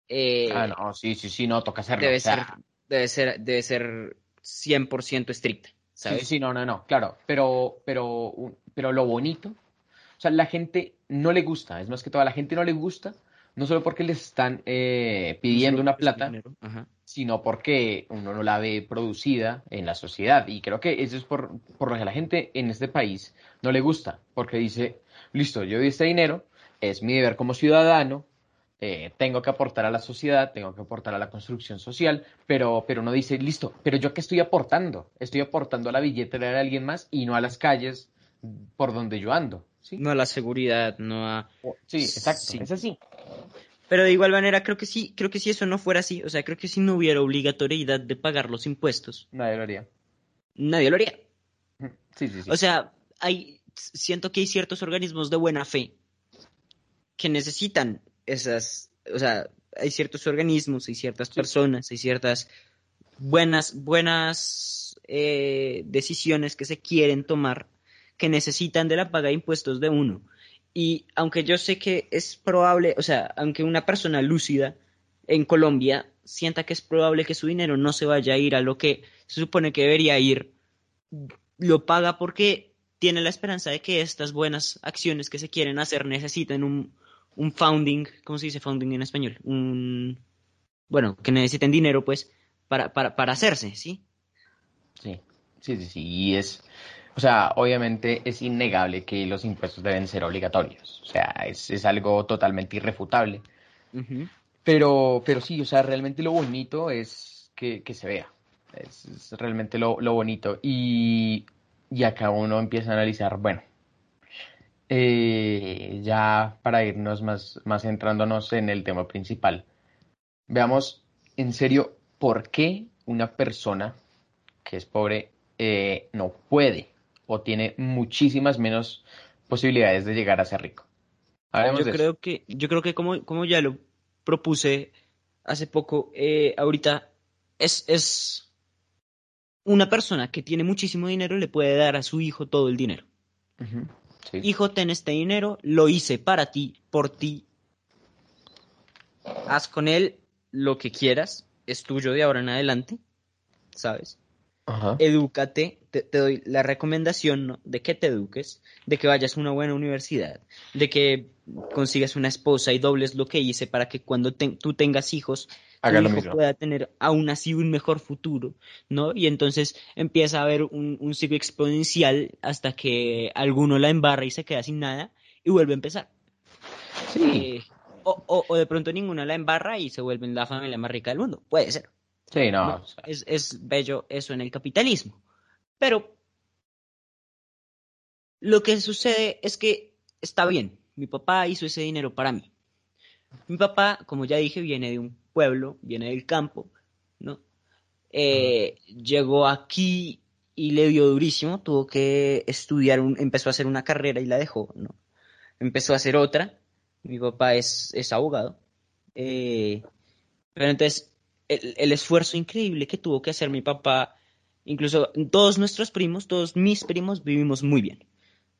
Eh, ah, no, sí, sí, sí, no, toca hacerlo. Debe ser debe ser, debe ser 100% estricta. ¿sabes? Sí, sí, no, no, no, claro, pero, pero, pero lo bonito, o sea, la gente no le gusta, es más que toda la gente no le gusta, no solo porque les están eh, pidiendo una plata, sino porque uno no la ve producida en la sociedad. Y creo que eso es por, por lo que a la gente en este país no le gusta, porque dice, listo, yo di este dinero, es mi deber como ciudadano, eh, tengo que aportar a la sociedad, tengo que aportar a la construcción social, pero, pero uno dice, listo, pero yo qué estoy aportando? Estoy aportando a la billetera de alguien más y no a las calles por donde yo ando. ¿sí? No a la seguridad, no a... Sí, exacto, es así. Pero de igual manera, creo que sí, creo que si eso no fuera así, o sea, creo que si no hubiera obligatoriedad de pagar los impuestos, Nadie lo haría. nadie lo haría. Sí, sí, sí. O sea, hay, siento que hay ciertos organismos de buena fe que necesitan esas, o sea, hay ciertos organismos, hay ciertas personas, hay ciertas buenas, buenas eh, decisiones que se quieren tomar que necesitan de la paga de impuestos de uno. Y aunque yo sé que es probable, o sea, aunque una persona lúcida en Colombia sienta que es probable que su dinero no se vaya a ir a lo que se supone que debería ir, lo paga porque tiene la esperanza de que estas buenas acciones que se quieren hacer necesiten un, un founding, ¿cómo se dice founding en español? Un, bueno, que necesiten dinero, pues, para, para, para hacerse, ¿sí? Sí, sí, sí, sí. Y es, o sea, obviamente es innegable que los impuestos deben ser obligatorios. O sea, es, es algo totalmente irrefutable. Pero, pero sí, o sea, realmente lo bonito es que, que se vea. Es, es realmente lo, lo bonito. Y, y acá uno empieza a analizar, bueno, eh, ya para irnos más, más centrándonos en el tema principal. Veamos en serio por qué una persona que es pobre eh, no puede o tiene muchísimas menos posibilidades de llegar a ser rico. Hablemos Yo de eso. creo que, yo creo que como, como ya lo propuse hace poco, eh, ahorita es, es una persona que tiene muchísimo dinero le puede dar a su hijo todo el dinero. Sí. Hijo, ten este dinero, lo hice para ti, por ti. Haz con él lo que quieras, es tuyo de ahora en adelante, ¿sabes? Ajá. Edúcate, te, te doy la recomendación ¿no? de que te eduques, de que vayas a una buena universidad, de que consigas una esposa y dobles lo que hice para que cuando te- tú tengas hijos, tu Haga lo hijo mismo. pueda tener aún así un mejor futuro, ¿no? Y entonces empieza a haber un, un ciclo exponencial hasta que alguno la embarra y se queda sin nada y vuelve a empezar. Sí, Eh, o, o- o de pronto ninguna la embarra y se vuelven la familia más rica del mundo. Puede ser. Sí, no. Es, es bello eso en el capitalismo. Pero lo que sucede es que está bien. Mi papá hizo ese dinero para mí. Mi papá, como ya dije, viene de un pueblo, viene del campo, ¿no? Eh, llegó aquí y le dio durísimo, tuvo que estudiar, un- empezó a hacer una carrera y la dejó, ¿no? Empezó a hacer otra. Mi papá es, es abogado. Eh, pero entonces, el, el esfuerzo increíble que tuvo que hacer mi papá, incluso todos nuestros primos, todos mis primos, vivimos muy bien.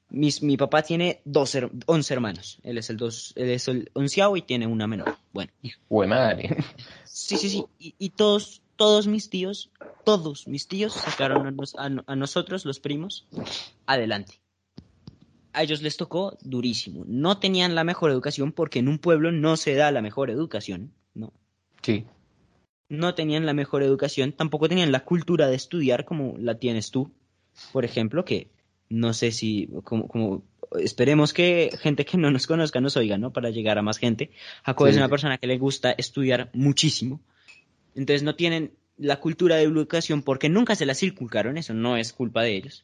Mis- mi papá tiene dos, her- 11 hermanos. Él es el dos, él es el onceavo y tiene una menor. Bueno, Jue madre. sí, sí, sí. Y, y todos, todos mis tíos, todos mis tíos sacaron a, nos- a a nosotros, los primos, adelante. A ellos les tocó durísimo. No tenían la mejor educación porque en un pueblo no se da la mejor educación, ¿no? Sí, no tenían la mejor educación, tampoco tenían la cultura de estudiar como la tienes tú, por ejemplo, que no sé si, como, como esperemos que gente que no nos conozca nos oiga, ¿no? Para llegar a más gente. Jacob Sí, es una persona que le gusta estudiar muchísimo, entonces no tienen la cultura de educación porque nunca se las inculcaron, eso no es culpa de ellos.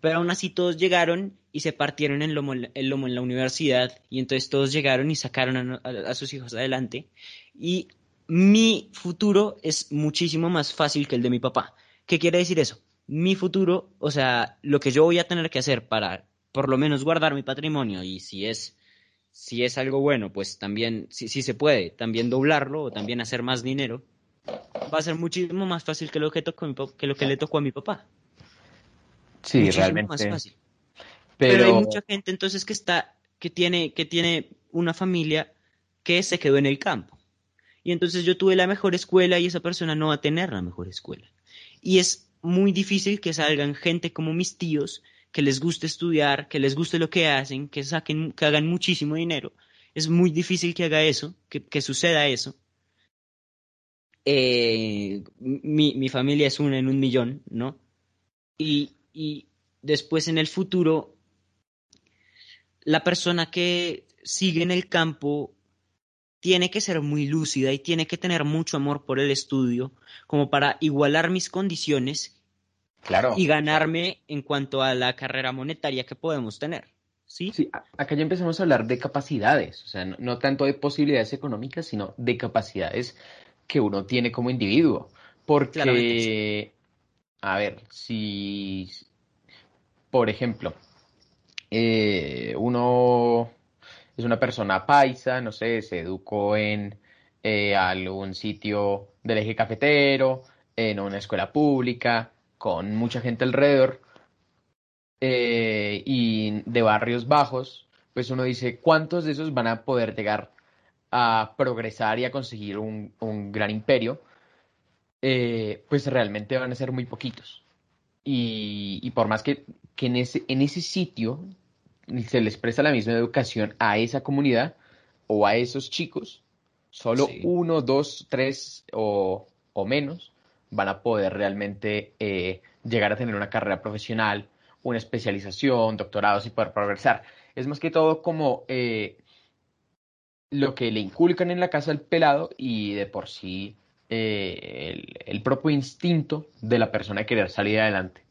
Pero aún así todos llegaron y se partieron el lomo, el lomo en la universidad y entonces todos llegaron y sacaron a- a sus hijos adelante. Y mi futuro es muchísimo más fácil que el de mi papá. ¿Qué quiere decir eso? Mi futuro, o sea, lo que yo voy a tener que hacer para por lo menos guardar mi patrimonio y si es si es algo bueno, pues también si, si se puede, también doblarlo o también hacer más dinero, va a ser muchísimo más fácil que lo que, tocó mi pa- que, lo que le tocó a mi papá. sí, muchísimo realmente. más fácil. Pero, Pero, hay mucha gente entonces que está, que tiene, que tiene una familia que se quedó en el campo. Y entonces yo tuve la mejor escuela y esa persona no va a tener la mejor escuela. Y es muy difícil que salgan gente como mis tíos, que les guste estudiar, que les guste lo que hacen, que saquen, que hagan muchísimo dinero. Es muy difícil que haga eso, que, suceda eso. Eh, mi, mi familia es una en un millón, ¿no? Y, y después en el futuro, la persona que sigue en el campo tiene que ser muy lúcida y tiene que tener mucho amor por el estudio como para igualar mis condiciones claro, y ganarme en cuanto a la carrera monetaria que podemos tener. ¿sí? Sí, acá ya empezamos a hablar de capacidades, o sea, no, tanto de posibilidades económicas, sino de capacidades que uno tiene como individuo. Porque, a ver, si, por ejemplo, eh, uno es una persona paisa, no sé, se educó en eh, algún sitio del eje cafetero, en una escuela pública, con mucha gente alrededor, eh, y de barrios bajos, pues uno dice, ¿cuántos de esos van a poder llegar a progresar y a conseguir un, gran imperio? Eh, pues realmente van a ser muy poquitos. Y, por más que, en, ese, en ese sitio se les presta la misma educación a esa comunidad o a esos chicos, solo uno, dos, tres o, menos van a poder realmente eh, llegar a tener una carrera profesional, una especialización, doctorados y poder progresar. Es más que todo como eh, lo que le inculcan en la casa al pelado y de por sí eh, el, propio instinto de la persona de querer salir adelante,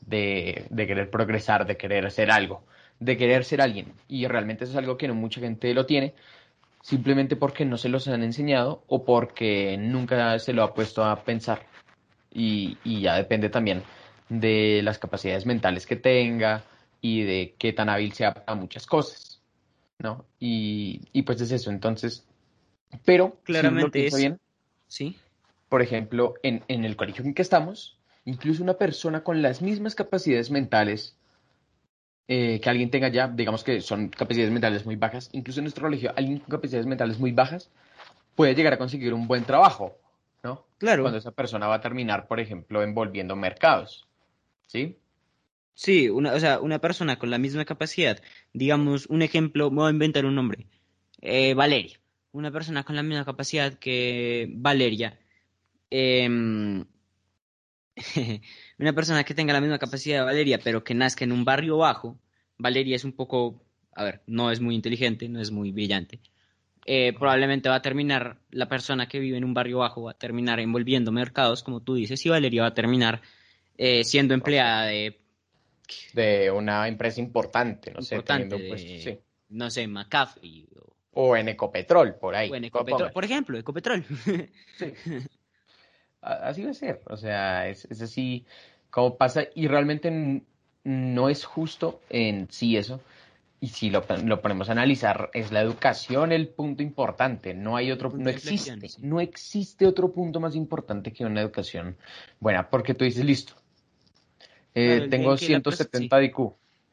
de, de, querer progresar, de querer hacer algo, de querer ser alguien. Y realmente eso es algo que no mucha gente lo tiene, simplemente porque no se los han enseñado o porque nunca se lo ha puesto a pensar. Y, y ya depende también de las capacidades mentales que tenga y de qué tan hábil sea para muchas cosas, ¿no? Y, y pues es eso, entonces, pero claramente es bien, sí. Por ejemplo, en, en el colegio en que estamos, incluso una persona con las mismas capacidades mentales eh, que alguien tenga ya, digamos que son capacidades mentales muy bajas, incluso en nuestro colegio, alguien con capacidades mentales muy bajas puede llegar a conseguir un buen trabajo, ¿no? Claro. Cuando esa persona va a terminar, por ejemplo, envolviendo mercados. ¿Sí? Sí, una, o sea, una persona con la misma capacidad, digamos, un ejemplo, voy a inventar un nombre, eh, Valeria, una persona con la misma capacidad que Valeria, em, una persona que tenga la misma capacidad de Valeria, pero que nazca en un barrio bajo, Valeria es un poco, a ver, no es muy inteligente, no es muy brillante, eh, probablemente va a terminar, la persona que vive en un barrio bajo va a terminar envolviendo mercados, como tú dices, y Valeria va a terminar eh, siendo empleada de... De una empresa importante, no sé, No sé, McAfee. O... en Ecopetrol, por ahí. O en Ecopetrol, por ejemplo, Ecopetrol. sí. Así va a ser, o sea, es, es así como pasa y realmente no es justo en sí eso. Y si lo, lo, ponemos a analizar, es la educación el punto importante. No hay otro, no existe, no existe otro punto más importante que una educación buena, porque tú dices, listo, eh, tengo 170 de IQ,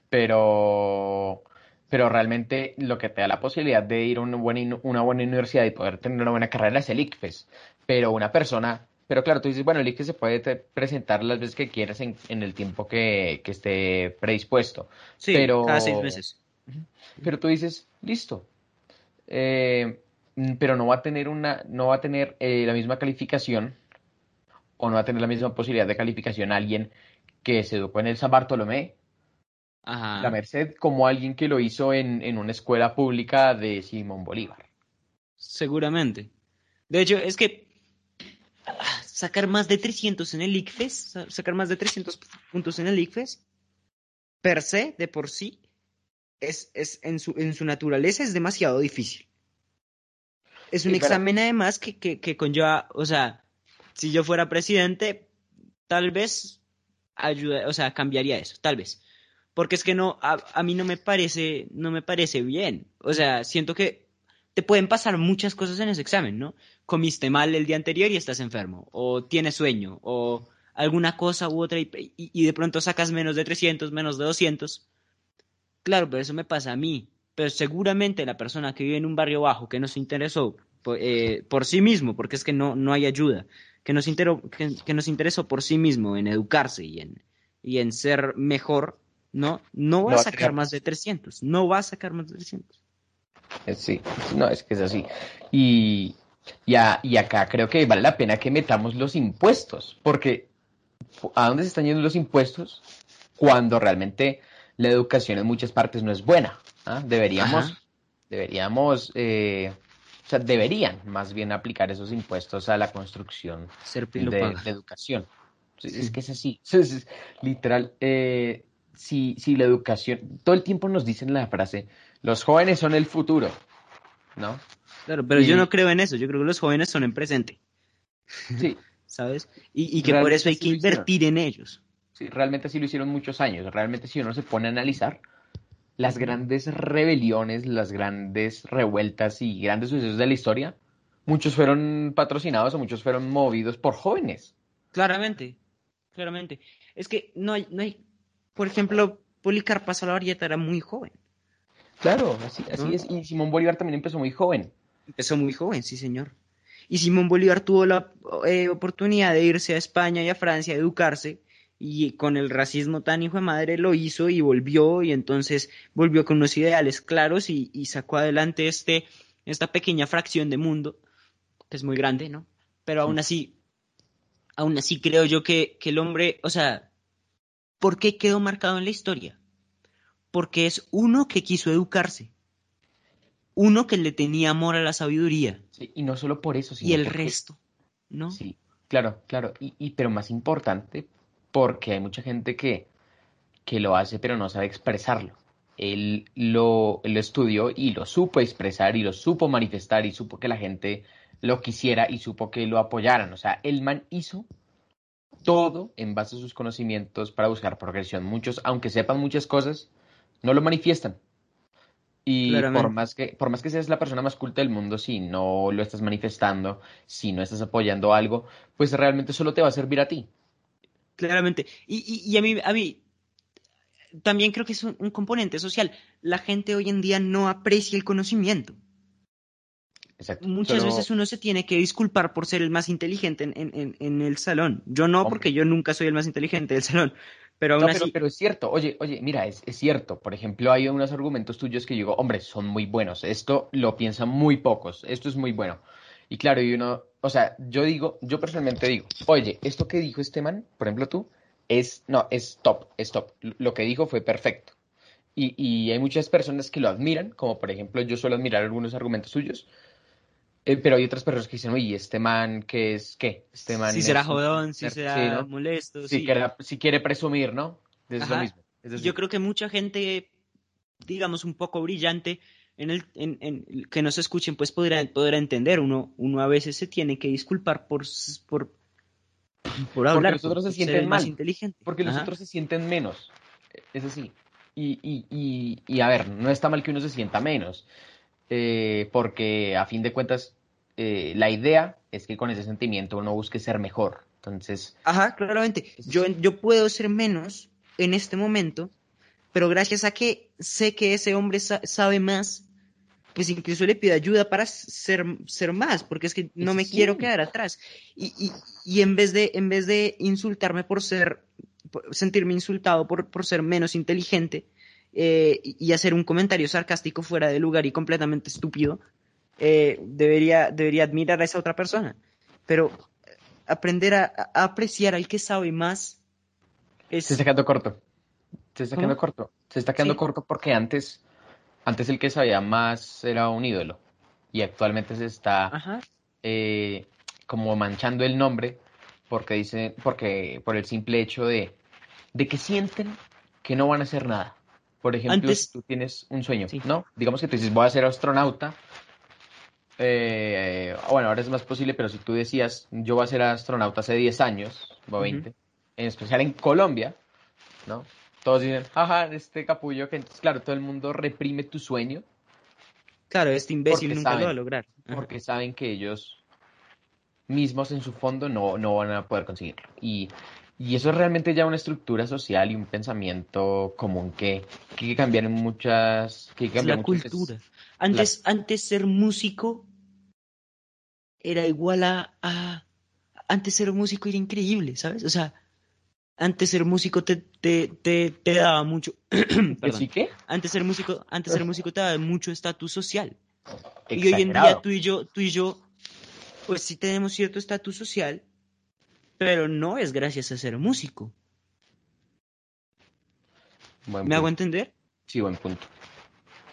pero, pero realmente lo que te da la posibilidad de ir a una buena, una buena universidad y poder tener una buena carrera es el ICFES. Pero una persona, pero claro, tú dices, bueno, el ICFES se puede presentar las veces que quieras en, el tiempo que, esté predispuesto. Sí, pero, cada seis meses. Pero tú dices, listo. Eh, pero no va a tener una, no va a tener eh, la misma calificación o no va a tener la misma posibilidad de calificación alguien que se educó en el San Bartolomé, la Merced, como alguien que lo hizo en, una escuela pública de Simón Bolívar. Seguramente. De hecho, es que sacar más de 300 en el ICFES, sacar más de 300 puntos en el ICFES, per se, de por sí, es, es en, su, en su naturaleza es demasiado difícil. Es un examen además que, que, que conlleva, o sea, si yo fuera presidente, tal vez ayuda, o sea, cambiaría eso, tal vez. Porque es que no, a, mí no me parece, no me parece bien. O sea, siento que te pueden pasar muchas cosas en ese examen, ¿no? Comiste mal el día anterior y estás enfermo, o tienes sueño, o alguna cosa u otra, y, y de pronto sacas menos de 300, menos de 200. Claro, pero eso me pasa a mí. Pero seguramente la persona que vive en un barrio bajo, que no se interesó por, eh, por sí mismo, porque es que no, no hay ayuda, que nos, que, nos interesó por sí mismo en educarse y en, y en ser mejor, ¿no? No va a sacar más de 300, no va a sacar más de 300. Eh, sí, no, es que es así. Y, y, y acá creo que vale la pena que metamos los impuestos, porque ¿a dónde se están yendo los impuestos cuando realmente la educación en muchas partes no es buena? ¿ah? Deberíamos, deberíamos eh, o sea, deberían más bien aplicar esos impuestos a la construcción de, educación. Es que es así, literal. Eh, si, si la educación, todo el tiempo nos dicen la frase, los jóvenes son el futuro, ¿no? Claro, pero yo no creo en eso, yo creo que los jóvenes son en presente. Sí. ¿Sabes? Y, que por eso hay que invertir en ellos. Sí, realmente sí lo hicieron muchos años. Realmente si uno se pone a analizar, las grandes rebeliones, las grandes revueltas y grandes sucesos de la historia, muchos fueron patrocinados o muchos fueron movidos por jóvenes. Claramente, claramente. Es que no hay, no hay, por ejemplo, Policarpa Salavarieta era muy joven. Claro, así, así es. Y Simón Bolívar también empezó muy joven. Empezó muy joven, sí, señor. Y Simón Bolívar tuvo la eh, oportunidad de irse a España y a Francia a educarse y con el racismo tan hijo de madre lo hizo y volvió y entonces volvió con unos ideales claros y, sacó adelante este, esta pequeña fracción de mundo que es muy grande, ¿no? Pero aún así, aún así creo yo que, que el hombre, o sea, ¿por qué quedó marcado en la historia? Porque es uno que quiso educarse, uno que le tenía amor a la sabiduría. y no solo por eso, sino Y el resto, ¿no? Sí, claro, claro. Y, y, pero más importante, porque hay mucha gente que, que lo hace pero no sabe expresarlo. Él lo, lo estudió y lo supo expresar y lo supo manifestar y supo que la gente lo quisiera y supo que lo apoyaran. O sea, el man hizo todo en base a sus conocimientos para buscar progresión. Muchos, aunque sepan muchas cosas, no lo manifiestan. Y por más, que, por más que seas la persona más culta del mundo, si no lo estás manifestando, si no estás apoyando algo, pues realmente solo te va a servir a ti claramente. Y, y, a, mí, a mí también creo que es un, componente social. La gente hoy en día no aprecia el conocimiento. Exacto, Muchas veces uno se tiene que disculpar por ser el más inteligente en, en, en el salón. Yo no, porque yo nunca soy el más inteligente del salón. Pero aún así... pero, es cierto, oye, oye, mira, es, es, cierto. Por ejemplo, hay unos argumentos tuyos que digo, hombre, son muy buenos. Esto lo piensan muy pocos. Esto es muy bueno. Y claro, y uno, o sea, yo digo, yo personalmente digo, oye, esto que dijo este man, por ejemplo tú, es, no, es top, es top. Lo que dijo fue perfecto. Y, y hay muchas personas que lo admiran, como por ejemplo yo suelo admirar algunos argumentos suyos, eh, pero hay otras personas que dicen, oye, este man, ¿qué es qué? Este man si será jodón, si será molesto. Si, quiere, si quiere presumir, ¿no? Es lo mismo. yo creo que mucha gente, digamos, un poco brillante, en el, en, en, que nos escuchen, pues podrán, podrá entender. Uno, uno a veces se tiene que disculpar por, por, por hablar. Porque los otros se sienten inteligentes. Porque los otros se sienten menos. Es así. Y, y, y, y, a ver, no está mal que uno se sienta menos. Eh, porque a fin de cuentas, eh, la idea es que con ese sentimiento uno busque ser mejor. Entonces. Ajá, claramente. Yo, yo puedo ser menos en este momento, pero gracias a que sé que ese hombre sabe más pues incluso le pido ayuda para ser, ser más, porque es que no me quiero quedar atrás. Y, y, y, en, vez de, en vez de insultarme por ser, sentirme insultado por, por ser menos inteligente eh, y hacer un comentario sarcástico fuera de lugar y completamente estúpido, eh, debería, debería admirar a esa otra persona. Pero aprender a, apreciar al que sabe más es... Se está quedando corto. Se está quedando corto. Se está quedando corto porque antes antes el que sabía más era un ídolo y actualmente se está eh, como manchando el nombre porque dice, porque por el simple hecho de, de que sienten que no van a hacer nada. Por ejemplo, si tú tienes un sueño, ¿no? Digamos que tú dices, voy a ser astronauta. Eh, bueno, ahora es más posible, pero si tú decías, yo voy a ser astronauta hace 10 años, o 20, en especial en Colombia, ¿no? todos dicen, jaja, este capullo que entonces, claro, todo el mundo reprime tu sueño. Claro, este imbécil nunca lo va a lograr. Porque saben que ellos mismos en su fondo no, no van a poder conseguirlo. Y, y, eso es realmente ya una estructura social y un pensamiento común que, que hay que cambiar en muchas... Que es la cultura. Antes, antes ser músico era igual a, a... Antes ser músico era increíble, ¿sabes? O sea antes ser músico te, te, te, daba mucho. ¿Sí qué? Antes ser músico, antes ser músico te daba mucho estatus social. Y hoy en día tú y yo, tú y yo, pues sí tenemos cierto estatus social, pero no es gracias a ser músico. ¿Me hago entender? Sí, buen punto.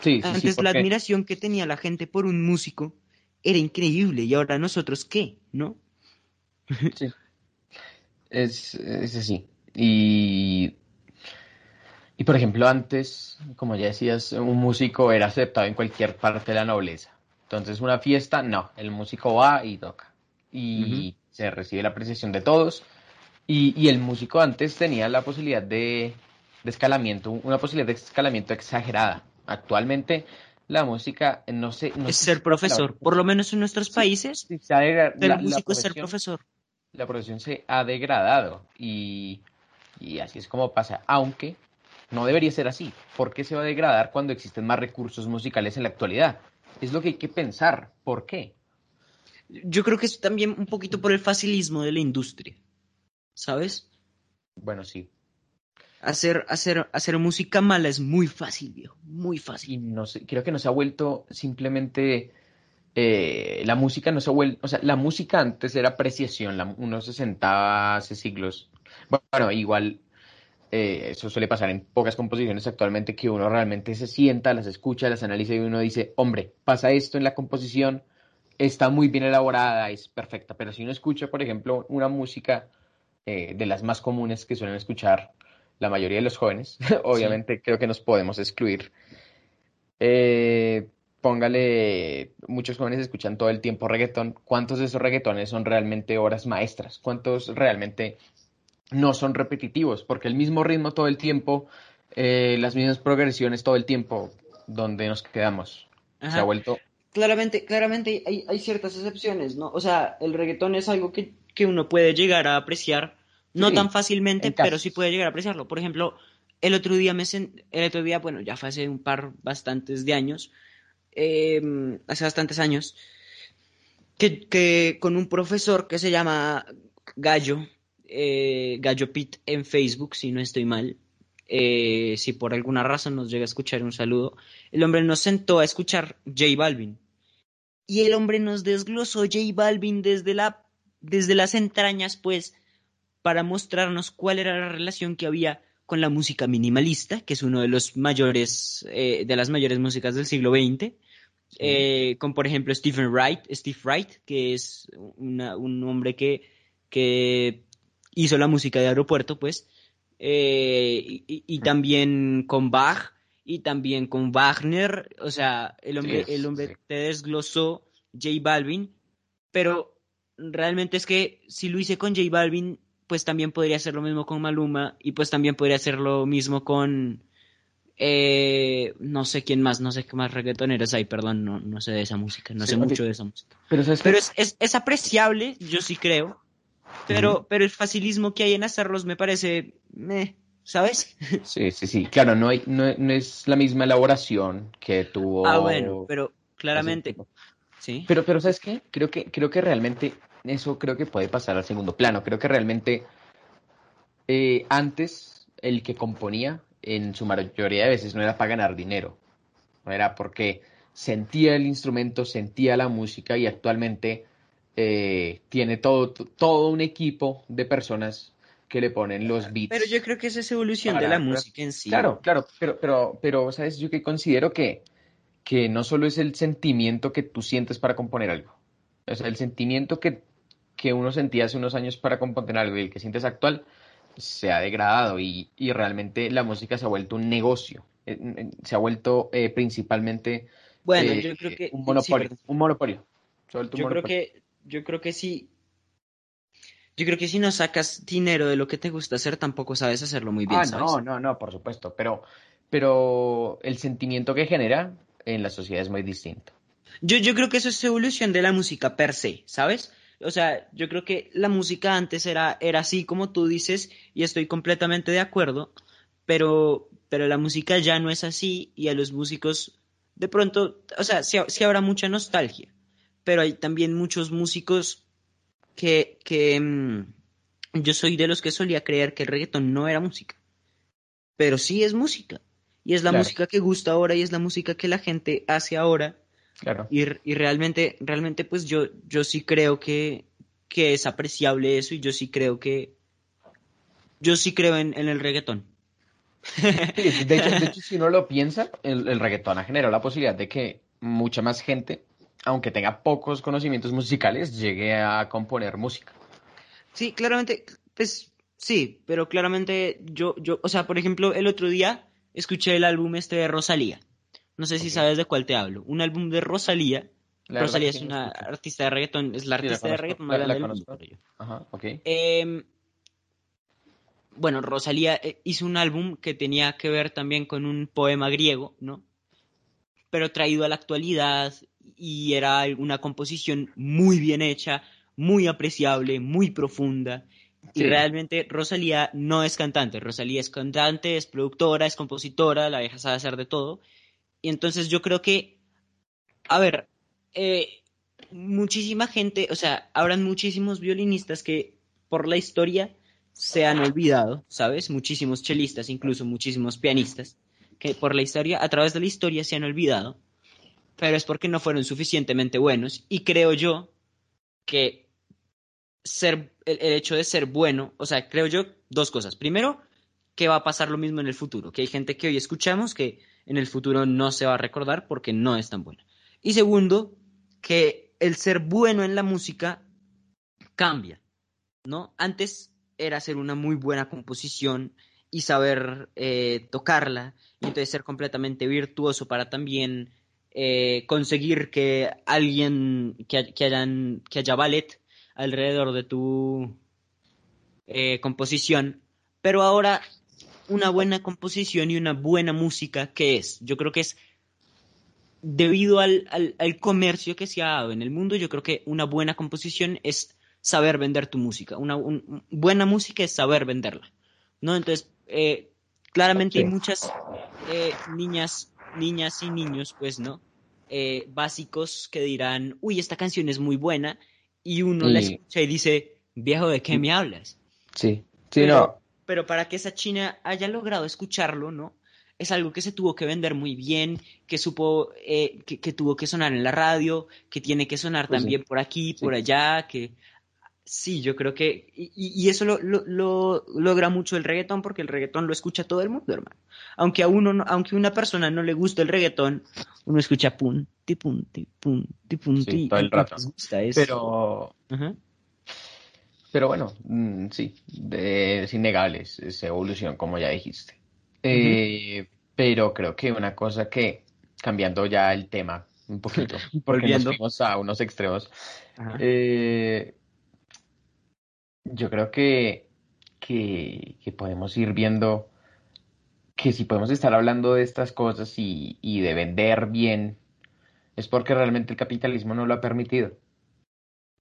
Sí, sí, Antes la admiración que tenía la gente por un músico era increíble y ahora nosotros qué, ¿no? Sí. Es, es así. Y, Y por ejemplo, antes, como ya decías, un músico era aceptado en cualquier parte de la nobleza. Entonces, una fiesta, no, el músico va y toca. Y se recibe la apreciación de todos. Y, y, el músico antes tenía la posibilidad de, de escalamiento, una posibilidad de escalamiento exagerada. Actualmente la música no sé... es ser profesor, por lo menos en nuestros países. Sí, el músico es ser profesor. La profesión se ha degradado y, y así es como pasa, aunque no debería ser así. ¿Por qué se va a degradar cuando existen más recursos musicales en la actualidad? Es lo que hay que pensar. ¿Por qué? Yo creo que es también un poquito por el facilismo de la industria. ¿Sabes? Bueno, sí. Hacer, hacer, hacer música mala es muy fácil, viejo. Muy fácil. Y no sé, creo que no se ha vuelto simplemente. Eh, la música no se ha vuelto. O sea, la música antes era apreciación. uno se sentaba hace siglos. Bueno, igual eh, eso suele pasar en pocas composiciones actualmente que uno realmente se sienta, las escucha, las analiza y uno dice, hombre, pasa esto en la composición, está muy bien elaborada, es perfecta, pero si uno escucha, por ejemplo, una música eh, de las más comunes que suelen escuchar la mayoría de los jóvenes, obviamente creo que nos podemos excluir. Eh, póngale, muchos jóvenes escuchan todo el tiempo reggaetón, ¿cuántos de esos reggaetones son realmente obras maestras? ¿Cuántos realmente no son repetitivos, porque el mismo ritmo todo el tiempo, eh, las mismas progresiones todo el tiempo, donde nos quedamos, se ha vuelto... Claramente, claramente hay, hay, ciertas excepciones, ¿no? O sea, el reggaetón es algo que, que uno puede llegar a apreciar, no tan fácilmente, pero sí puede llegar a apreciarlo. Por ejemplo, el otro día me el otro día, bueno, ya fue hace un par bastantes de años, em, hace bastantes años, que, que con un profesor que se llama Gallo, eh, Gallo Pit en Facebook, si no estoy mal. Eh, si por alguna razón nos llega a escuchar un saludo, el hombre nos sentó a escuchar J Balvin. Y el hombre nos desglosó J Balvin desde, la, desde las entrañas, pues, para mostrarnos cuál era la relación que había con la música minimalista, que es uno de los mayores, eh, de las mayores músicas del siglo XX, con por ejemplo Stephen Wright, Steve Wright, que es un hombre que, que hizo la música de aeropuerto, pues, eh, y, también con Bach y también con Wagner, o sea, el hombre, el hombre te desglosó J Balvin, pero realmente es que si lo hice con J Balvin, pues también podría hacer lo mismo con Maluma y pues también podría hacer lo mismo con eh, no sé quién más, no sé qué más reggaetoneros hay, perdón, no, no sé de esa música, no sé mucho de esa música. Pero, es, es, es, apreciable, yo sí creo, pero, pero el facilismo que hay en hacerlos me parece, ¿sabes? Sí, sí, sí. Claro, no, hay, no, es la misma elaboración que tuvo. Ah, bueno, pero claramente. Sí. Pero, pero, ¿sabes qué? Creo que, creo que realmente eso creo que puede pasar al segundo plano. Creo que realmente eh, antes el que componía en su mayoría de veces no era para ganar dinero. No era porque sentía el instrumento, sentía la música y actualmente eh, tiene todo, todo un equipo de personas que le ponen los beats. Pero yo creo que esa es evolución de la música en sí. Claro, claro, pero, pero, pero, ¿sabes? Yo que considero que, que no solo es el sentimiento que tú sientes para componer algo. O sea, el sentimiento que, que uno sentía hace unos años para componer algo y el que sientes actual se ha degradado y, y realmente la música se ha vuelto un negocio. Eh, se ha vuelto eh, principalmente bueno, yo creo que, un monopolio. un monopolio. yo creo que yo creo que sí. Yo creo que si no sacas dinero de lo que te gusta hacer, tampoco sabes hacerlo muy bien. Ah, no, no, no, por supuesto. Pero, pero el sentimiento que genera en la sociedad es muy distinto. Yo, yo creo que eso es evolución de la música per se, ¿sabes? O sea, yo creo que la música antes era, era así como tú dices, y estoy completamente de acuerdo, pero, pero la música ya no es así, y a los músicos, de pronto, o sea, sí habrá mucha nostalgia pero hay también muchos músicos que, que mm, yo soy de los que solía creer que el reggaetón no era música, pero sí es música. Y es la música que gusta ahora y es la música que la gente hace ahora. Claro. Y, y realmente, realmente, pues yo, yo sí creo que, que es apreciable eso y yo sí creo que, yo sí creo en, el reggaetón. de, hecho, si uno lo piensa, el, el reggaetón ha generado la posibilidad de que mucha más gente aunque tenga pocos conocimientos musicales, llegue a componer música. Sí, claramente, pues sí, pero claramente yo, yo, o sea, por ejemplo, el otro día escuché el álbum este de Rosalía. No sé si sabes de cuál te hablo. Un álbum de Rosalía. Rosalía es una artista de reggaetón, es la artista de reggaetón más grande del mundo. Ajá, ok. Eh, bueno, Rosalía eh, hizo un álbum que tenía que ver también con un poema griego, ¿no? Pero traído a la actualidad y era una composición muy bien hecha, muy apreciable, muy profunda. Y realmente Rosalía no es cantante, Rosalía es cantante, es productora, es compositora, la vieja sabe hacer de todo. Y entonces yo creo que, a ver, eh, muchísima gente, o sea, habrán muchísimos violinistas que por la historia se han olvidado, ¿sabes? Muchísimos chelistas, incluso muchísimos pianistas, que por la historia, a través de la historia se han olvidado, pero es porque no fueron suficientemente buenos. Y creo yo que ser, el, hecho de ser bueno, o sea, creo yo dos cosas. Primero, que va a pasar lo mismo en el futuro, que hay gente que hoy escuchamos que en el futuro no se va a recordar porque no es tan buena. Y segundo, que el ser bueno en la música cambia, ¿no? Antes era hacer una muy buena composición y saber eh, tocarla, y entonces ser completamente virtuoso para también eh, conseguir que alguien, que, que, hayan, que haya ballet alrededor de tu eh, composición, pero ahora una buena composición y una buena música, ¿qué es? Yo creo que es debido al, al, comercio que se ha dado en el mundo, yo creo que una buena composición es saber vender tu música. Una buena música es saber venderla, ¿no? Entonces, eh, claramente hay muchas eh, niñas, niñas y niños, pues, ¿no? Eh, básicos que dirán, uy, esta canción es muy buena, y uno la escucha y dice, viejo, ¿de qué me hablas? Sí, sí, pero, no. Pero para que esa china haya logrado escucharlo, ¿no? es algo que se tuvo que vender muy bien, que supo, que, tuvo que sonar en la radio, que tiene que sonar pues también por aquí, por allá, que Sí, yo creo que. Y, eso lo, lo, logra mucho el reggaetón porque el reggaetón lo escucha todo el mundo, hermano. Aunque a uno, aunque a una persona no le guste el reggaetón, uno escucha punti, punti, punti, punti. Sí, todo el rato. Pero. Pero bueno, mm, sí, es innegable esa evolución, como ya dijiste. Eh, pero creo que una cosa que, cambiando ya el tema un poquito, porque nos fuimos a unos extremos, eh, yo creo que, que, podemos ir viendo que si podemos estar hablando de estas cosas y, de vender bien, es porque realmente el capitalismo no lo ha permitido.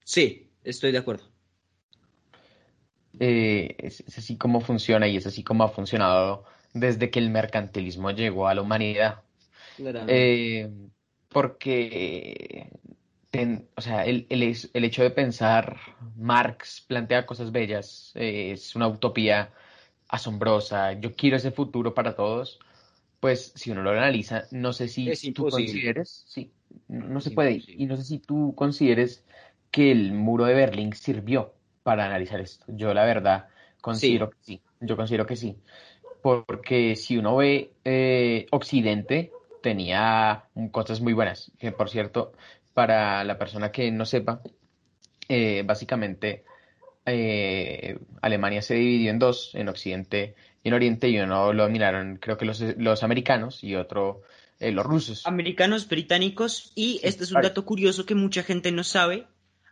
Sí, estoy de acuerdo. Eh, es, así como funciona y es así como ha funcionado desde que el mercantilismo llegó a la humanidad. Eh, porque o sea, el, el, hecho de pensar, Marx plantea cosas bellas, eh, es una utopía asombrosa, yo quiero ese futuro para todos, pues si uno lo analiza, no sé si tú consideres, sí, no se puede, y no sé si tú consideres que el muro de Berlín sirvió para analizar esto. Yo la verdad considero que sí, yo considero que sí, porque si uno ve eh, Occidente, tenía cosas muy buenas, que por cierto, para la persona que no sepa, eh, básicamente eh, Alemania se dividió en dos, en Occidente y en Oriente, y uno lo dominaron, creo que los, americanos y otro eh, los rusos. Americanos, británicos, y este es un dato curioso que mucha gente no sabe.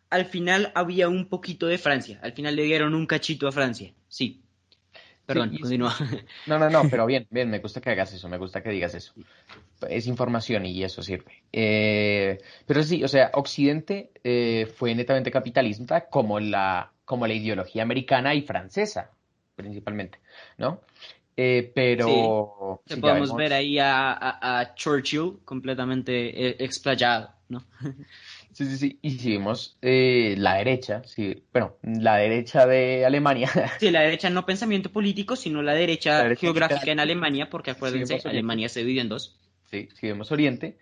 Al final había un poquito de Francia, al final le dieron un cachito a Francia, sí. Perdón, continúa. No, no, no, pero bien, bien, me gusta que hagas eso, me gusta que digas eso. Es información y eso sirve. Eh, pero sí, o sea, Occidente eh, fue netamente capitalista como la, como la ideología americana y francesa, principalmente, ¿no? Eh, pero... Sí, podemos ver ahí a, a Churchill completamente explayado, ¿no? Sí, sí, sí. Y si vemos eh, la derecha, sí, bueno, la derecha de Alemania. Sí, la derecha no pensamiento político, sino la derecha, geográfica en Alemania, porque acuérdense, Alemania se divide en dos. Sí, si vemos Oriente,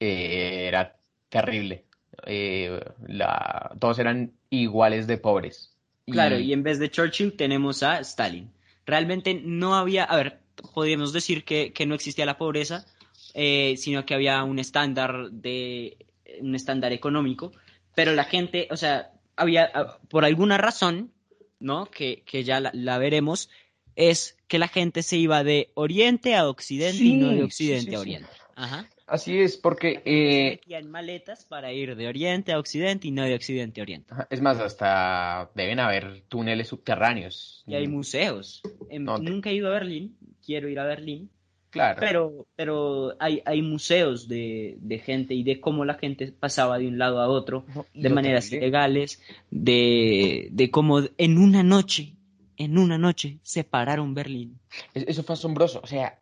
eh, era terrible. Eh, la, todos eran iguales de pobres. Claro, y en vez de Churchill tenemos a Stalin. Realmente no había, a ver, podríamos decir que, que no existía la pobreza, sino que había un estándar de un estándar económico, pero la gente, o sea, había, ah, por alguna razón, ¿no? Que, que ya la, veremos, es que la gente se iba de oriente a occidente y no de sí, occidente sí, a oriente. Ajá. Así es, porque Se eh, metían maletas para ir de oriente a occidente y no de occidente a oriente. es más, hasta deben haber túneles subterráneos. Y hay museos. Em, Nunca he ido a Berlín, quiero ir a Berlín, Claro. pero, pero hay, hay museos de, de gente y de cómo la gente pasaba de un lado a otro de maneras ilegales, de, de cómo en una noche, en una noche separaron Berlín. Es- Eso fue asombroso. O sea,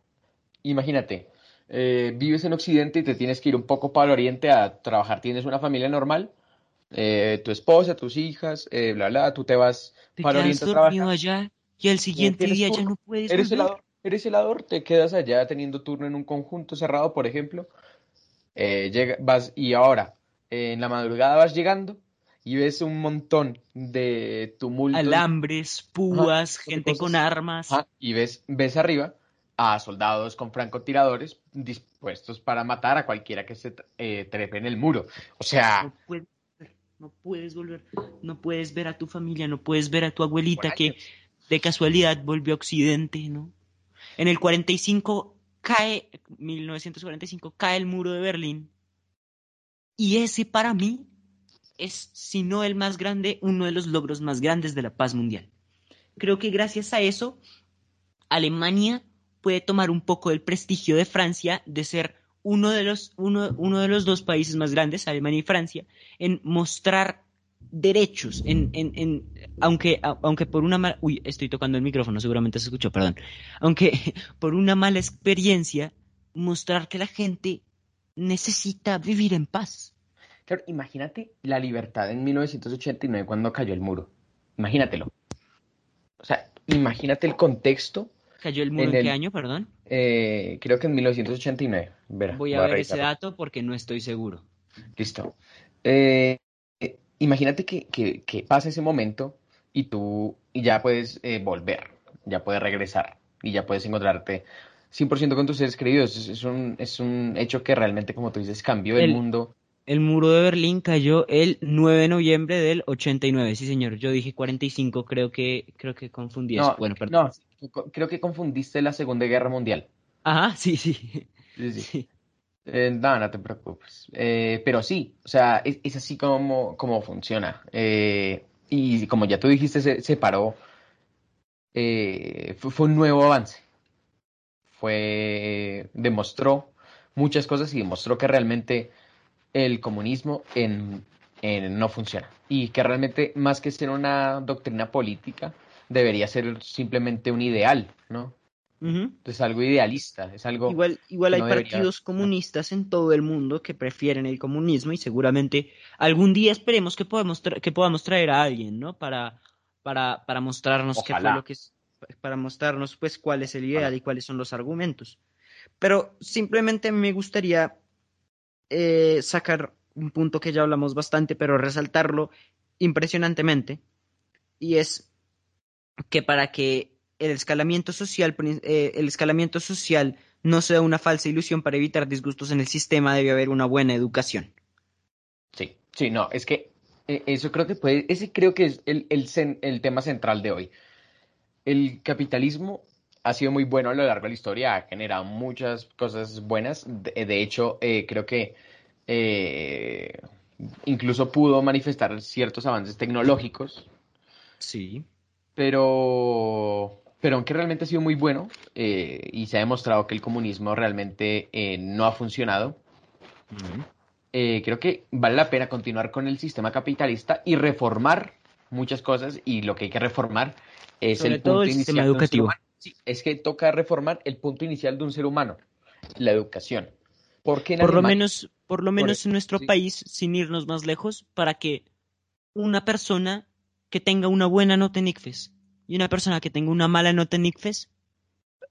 imagínate, eh, vives en Occidente y te tienes que ir un poco para el Oriente a trabajar. Tienes una familia normal, eh, tu esposa, tus hijas, eh, bla, bla, tú te vas Te para el Oriente a trabajar. allá y al siguiente día ya no puedes Eres volver. Eres helador, te quedas allá teniendo turno en un conjunto cerrado, por ejemplo. Eh, llega- vas, y ahora, eh, en la madrugada vas llegando y ves un montón de tumultos. Alambres, púas, Ajá, gente con armas. Ajá, y ves, ves arriba a soldados con francotiradores dispuestos para matar a cualquiera que se eh, trepe en el muro. O sea, No puedes, no puedes volver, no puedes ver a tu familia, no puedes ver a tu abuelita que de casualidad volvió a Occidente, ¿no? En el 45 cae, 1945 cae el muro de Berlín y ese para mí es, si no el más grande, uno de los logros más grandes de la paz mundial. Creo que gracias a eso, Alemania puede tomar un poco del prestigio de Francia de ser uno de los, uno, uno de los dos países más grandes, Alemania y Francia, en mostrar derechos, en, en, en, aunque, aunque por una mala, uy, estoy tocando el micrófono, seguramente se escuchó, perdón, aunque por una mala experiencia, mostrar que la gente necesita vivir en paz. claro, imagínate la libertad en 1989 cuando cayó el muro. Imagínatelo. O sea, imagínate el contexto. ¿Cayó el muro en, En qué el- año, perdón? eh, creo que en 1989. Verá, Voy a ver ese dato porque no estoy seguro. Listo. Eh, imagínate que, que, que pasa ese momento y tú y ya puedes eh, volver, ya puedes regresar y ya puedes encontrarte 100% con tus seres queridos. Es, es un, es un hecho que realmente, como tú dices, cambió el, El- mundo. El muro de Berlín cayó el 9 de noviembre del 89. Sí, señor. Yo dije 45, creo que creo que confundí eso. No, Bueno, perdón. no, creo que confundiste la Segunda Guerra Mundial. Ajá, sí, sí. Sí, sí. Sí. Eh, no, no te preocupes. Eh, pero sí, o sea, es, es así como, como funciona. Eh, y como ya tú dijiste, se, se paró. eh, fue, un nuevo avance. Fue, demostró muchas cosas y demostró que realmente el comunismo en- no funciona. Y que realmente, más que ser una doctrina política, debería ser simplemente un ideal, ¿no? Es algo idealista, es algo... Igual, igual hay no debería- partidos comunistas en todo el mundo que prefieren el comunismo y seguramente algún día esperemos que podamos que podamos traer a alguien, ¿no? Para, para, para mostrarnos qué fue lo que es, para mostrarnos pues cuál es el ideal Ojalá. y cuáles son los argumentos. Pero simplemente me gustaría eh, sacar un punto que ya hablamos bastante, pero resaltarlo impresionantemente, y es que para que el escalamiento social, eh, el escalamiento social no sea una falsa ilusión para evitar disgustos en el sistema, debe haber una buena educación. Sí, sí, no, es que eh, eso creo que puede, ese creo que es el, el, el tema central de hoy. El capitalismo ha sido muy bueno a lo largo de la historia, ha generado muchas cosas buenas. De, de hecho, eh, creo que eh, incluso pudo manifestar ciertos avances tecnológicos, Sí. pero, pero aunque realmente ha sido muy bueno eh, y se ha demostrado que el comunismo realmente eh, no ha funcionado, eh, creo que vale la pena continuar con el sistema capitalista y reformar muchas cosas y lo que hay que reformar es Sobre el todo punto el sistema inicial de un ser educativo. humano. Sí, es que toca reformar el punto inicial de un ser humano, la educación. Porque Por lo menos, por lo menos en nuestro sí. país, sin irnos más lejos, para que una persona que tenga una buena nota en ICFES y una persona que tenga una mala nota en ICFES,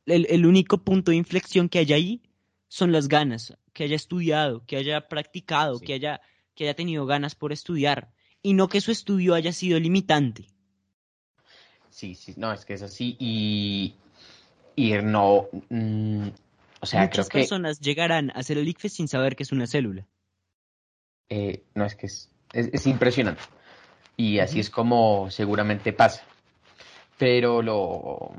el, el único punto de inflexión que haya ahí son las ganas, que haya estudiado, que haya practicado, Sí. que haya, que haya tenido ganas por estudiar, y no que su estudio haya sido limitante. Sí, sí, no, es que es así y, y no, mm, o sea, Muchas creo que, personas llegarán a hacer el ICFES sin saber que es una célula. eh, no, es que es, es, es impresionante y así es como seguramente pasa. Pero lo,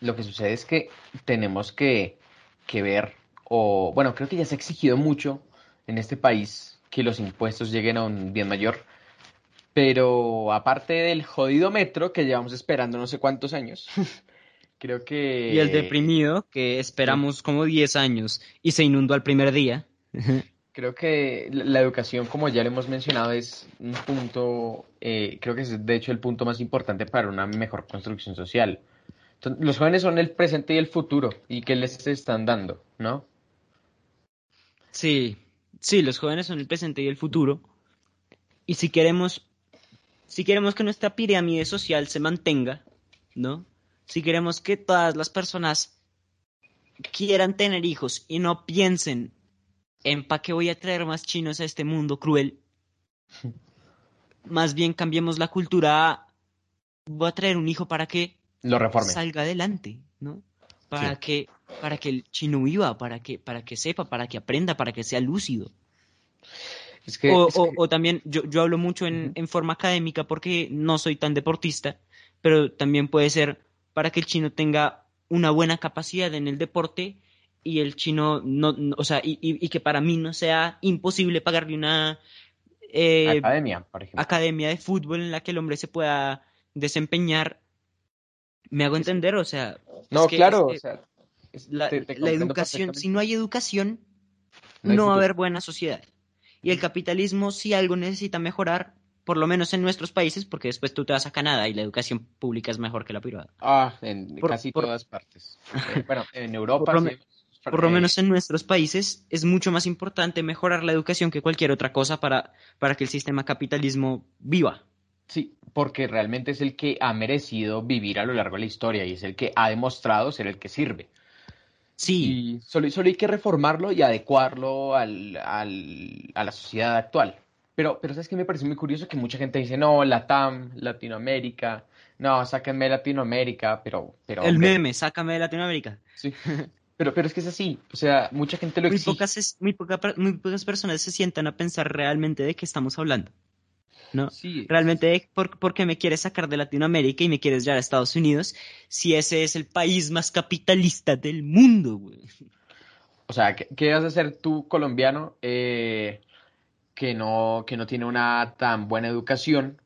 lo que sucede es que tenemos que, que ver, o bueno, creo que ya se ha exigido mucho en este país que los impuestos lleguen a un bien mayor. Pero aparte del jodido metro que llevamos esperando no sé cuántos años, creo que... Y el deprimido que esperamos como 10 años y se inundó al primer día. Creo que la educación, como ya lo hemos mencionado, es un punto, eh, creo que es de hecho el punto más importante para una mejor construcción social. los jóvenes son el presente y el futuro, y qué les están dando, ¿no? Sí, sí, los jóvenes son el presente y el futuro. Y si queremos, si queremos que nuestra pirámide social se mantenga, ¿no? Si queremos que todas las personas quieran tener hijos y no piensen en para qué voy a traer más chinos a este mundo cruel, más bien cambiemos la cultura voy a traer un hijo para que lo reforme. salga adelante, ¿no? Para que para que el chino viva, para que, para que sepa, para que aprenda, para que sea lúcido. o, también, yo, yo hablo mucho en, en, forma académica porque no soy tan deportista, pero también puede ser para que el chino tenga una buena capacidad en el deporte y el chino no, o sea, y, y, que para mí no sea imposible pagarle una eh, academia, por ejemplo. academia de fútbol en la que el hombre se pueda desempeñar. Me hago entender, o sea. No, claro, o sea, la, educación, si no hay educación, no, va a haber buena sociedad. Y el capitalismo, si algo necesita mejorar, por lo menos en nuestros países, porque después tú te vas a Canadá y la educación pública es mejor que la privada. Ah, en casi todas partes. Eh, bueno, en Europa. Por, lo, menos en nuestros países es mucho más importante mejorar la educación que cualquier otra cosa para, para que el sistema capitalismo viva. Sí, porque realmente es el que ha merecido vivir a lo largo de la historia y es el que ha demostrado ser el que sirve. Sí. solo, solo, hay que reformarlo y adecuarlo al, al, a la sociedad actual. Pero, pero ¿sabes qué me parece muy curioso? Que mucha gente dice, no, Latam, Latinoamérica, no, sáquenme de Latinoamérica, pero... pero El meme, sácame de Latinoamérica. Sí, pero, pero es que es así, o sea, mucha gente lo exige. Muy pocas, muy, muy pocas personas se sientan a pensar realmente de qué estamos hablando. ¿no? Sí. Realmente, ¿por, qué me quieres sacar de Latinoamérica y me quieres llevar a Estados Unidos si ese es el país más capitalista del mundo, güey? O sea, ¿qué, vas a hacer tú, colombiano, eh, que, no, que no tiene una tan buena educación,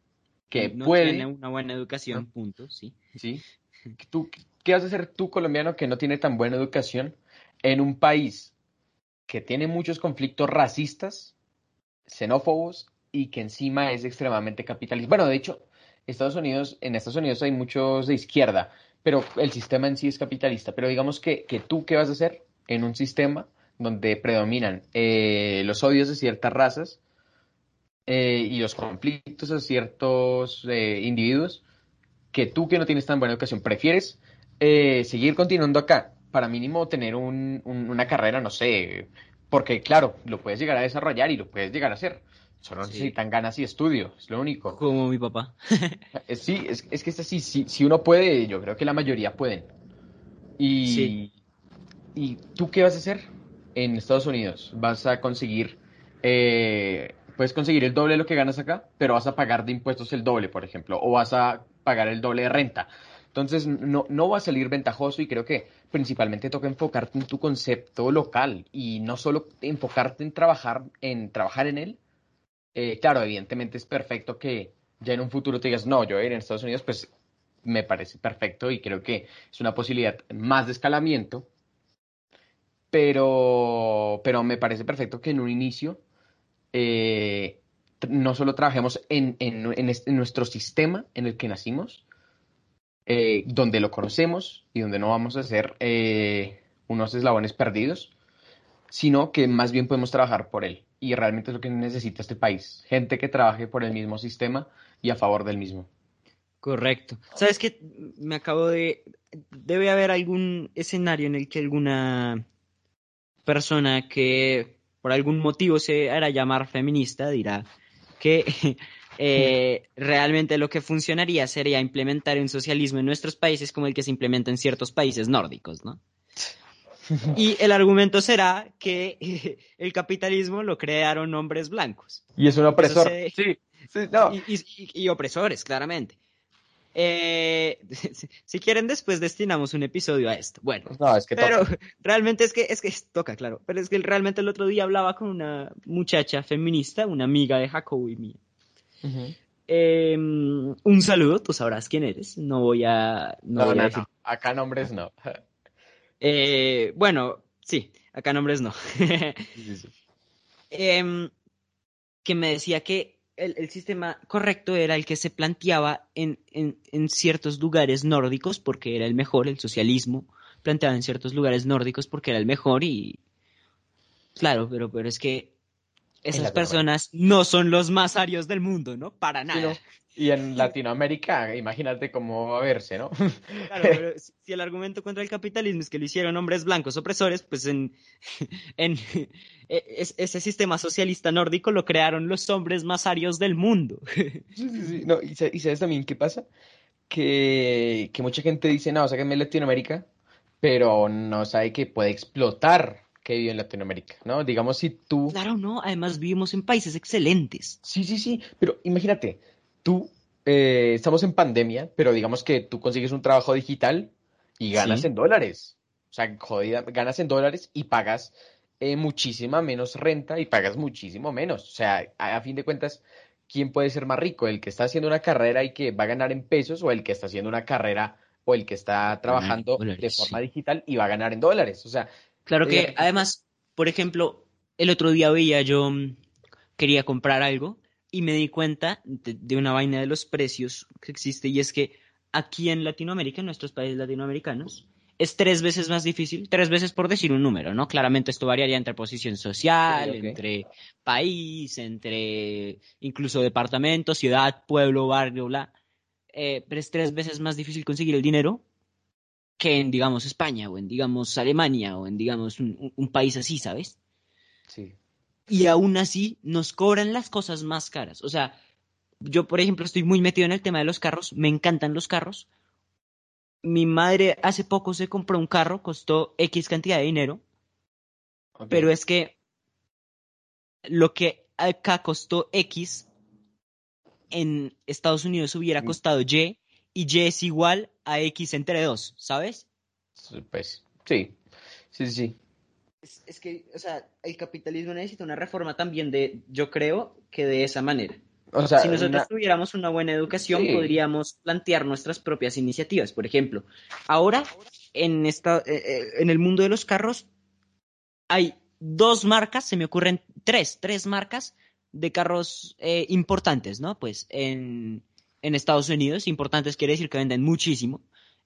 que no puede... tiene una buena educación, punto, sí. Sí. ¿Tú, ¿Qué vas a hacer tú, colombiano, que no tiene tan buena educación en un país que tiene muchos conflictos racistas, xenófobos y que encima es extremadamente capitalista. Bueno, de hecho, Estados Unidos, en Estados Unidos hay muchos de izquierda, pero el sistema en sí es capitalista. Pero digamos que, que tú, ¿qué vas a hacer en un sistema donde predominan eh, los odios de ciertas razas eh, y los conflictos de ciertos eh, individuos? Que tú, que no tienes tan buena educación, prefieres seguir continuando acá para mínimo tener una carrera, no sé, porque claro, lo puedes llegar a desarrollar y lo puedes llegar a hacer Solo necesitan ganas y estudio, es lo único. Como mi papá. Eh, sí, es, que es así, si, si uno puede, yo creo que la mayoría pueden. Y, ¿Y tú qué vas a hacer en Estados Unidos? Vas a conseguir, eh, puedes conseguir el doble de lo que ganas acá, pero vas a pagar de impuestos el doble, por ejemplo, o vas a pagar el doble de renta. Entonces no, no va a salir ventajoso y creo que principalmente toca enfocarte en tu concepto local y no solo enfocarte en trabajar en trabajar en él, eh, claro, evidentemente es perfecto que ya en un futuro te digas, no, yo ir en Estados Unidos, pues me parece perfecto y creo que es una posibilidad más de escalamiento, pero, pero me parece perfecto que en un inicio eh, no solo trabajemos en, nuestro sistema en el que nacimos, eh, donde lo conocemos y donde no vamos a ser unos eslabones perdidos, sino que más bien podemos trabajar por él y realmente es lo que necesita este país. Gente que trabaje por el mismo sistema y a favor del mismo. Correcto. ¿Sabes qué? Me acabo de... Debe haber algún escenario en el que alguna persona que por algún motivo se hará llamar feminista dirá que eh, realmente lo que funcionaría sería implementar un socialismo en nuestros países como el que se implementa en ciertos países nórdicos, ¿no? Y el argumento será que el capitalismo lo crearon hombres blancos. Y es un opresor. Sí, sí, y, opresores, claramente. Eh, si quieren, después destinamos un episodio a esto. Bueno, No, es que pero toca. realmente es que, es que toca, claro. Pero es que realmente el otro día hablaba con una muchacha feminista, una amiga de Jacobo y mía. Eh, un saludo, tú sabrás quién eres. No voy a, no No, voy a no, decir. no. Acá nombres no. Eh, bueno, sí, acá nombres no. Sí, sí, sí. Em, que me decía que el, el sistema correcto era el que se planteaba en, en- en ciertos lugares nórdicos porque era el mejor, el socialismo planteado en ciertos lugares nórdicos porque era el mejor y claro, pero, pero es que esas personas no son los más arios del mundo, ¿no? Para Sí, nada. ¿no? Y en Latinoamérica, imagínate cómo va a verse, ¿no? Claro, pero si el argumento contra el capitalismo es que lo hicieron hombres blancos opresores, pues en, en e- es- ese sistema socialista nórdico lo crearon los hombres más arios del mundo. Sí, sí, sí. No, y, y sabes también qué pasa? Que, que mucha gente dice, no, sáquenme Latinoamérica, pero no sabe que puede explotar que vive en Latinoamérica, ¿no? Digamos, si tú... Claro, no, además vivimos en países excelentes. Sí, sí, sí, pero imagínate, tú, eh, estamos en pandemia, pero digamos que tú consigues un trabajo digital y ganas Sí. en dólares. O sea, jodida, ganas en dólares y pagas eh, muchísima menos renta y pagas muchísimo menos. O sea, a, a fin de cuentas, ¿quién puede ser más rico? ¿El que está haciendo una carrera y que va a ganar en pesos o el que está haciendo una carrera o el que está trabajando de forma sí. digital y va a ganar en dólares? O sea, Claro que Eh, además, por ejemplo, el otro día veía yo, mm, quería comprar algo y me di cuenta de, de una vaina de los precios que existe y es que aquí en Latinoamérica, en nuestros países latinoamericanos, es tres veces más difícil, tres veces por decir un número, ¿no? Claramente esto variaría entre posición social, entre país, entre incluso departamento, ciudad, pueblo, barrio, bla. Eh, pero es tres veces más difícil conseguir el dinero que en, digamos, España o en, digamos, Alemania o en, digamos, un, un- país así, ¿sabes? sí. Y aún así nos cobran las cosas más caras. O sea, yo, por ejemplo, estoy muy metido en el tema de los carros, me encantan los carros. Mi madre hace poco se compró un carro, costó X cantidad de dinero, pero es que lo que acá costó X, en Estados Unidos hubiera Mm. costado Y, y Y es igual a X entre 2, ¿sabes? Pues, sí, sí, sí, sí. Es, es que, o sea, el capitalismo necesita una reforma también de, yo creo, que de esa manera. O sea, si nosotros una- tuviéramos una buena educación, Sí. podríamos plantear nuestras propias iniciativas. Por ejemplo, ahora en, esta, eh, eh, en el mundo de los carros hay dos marcas, se me ocurren tres, tres marcas de carros eh, importantes, ¿no? Pues en, en Estados Unidos, importantes quiere decir que venden muchísimo.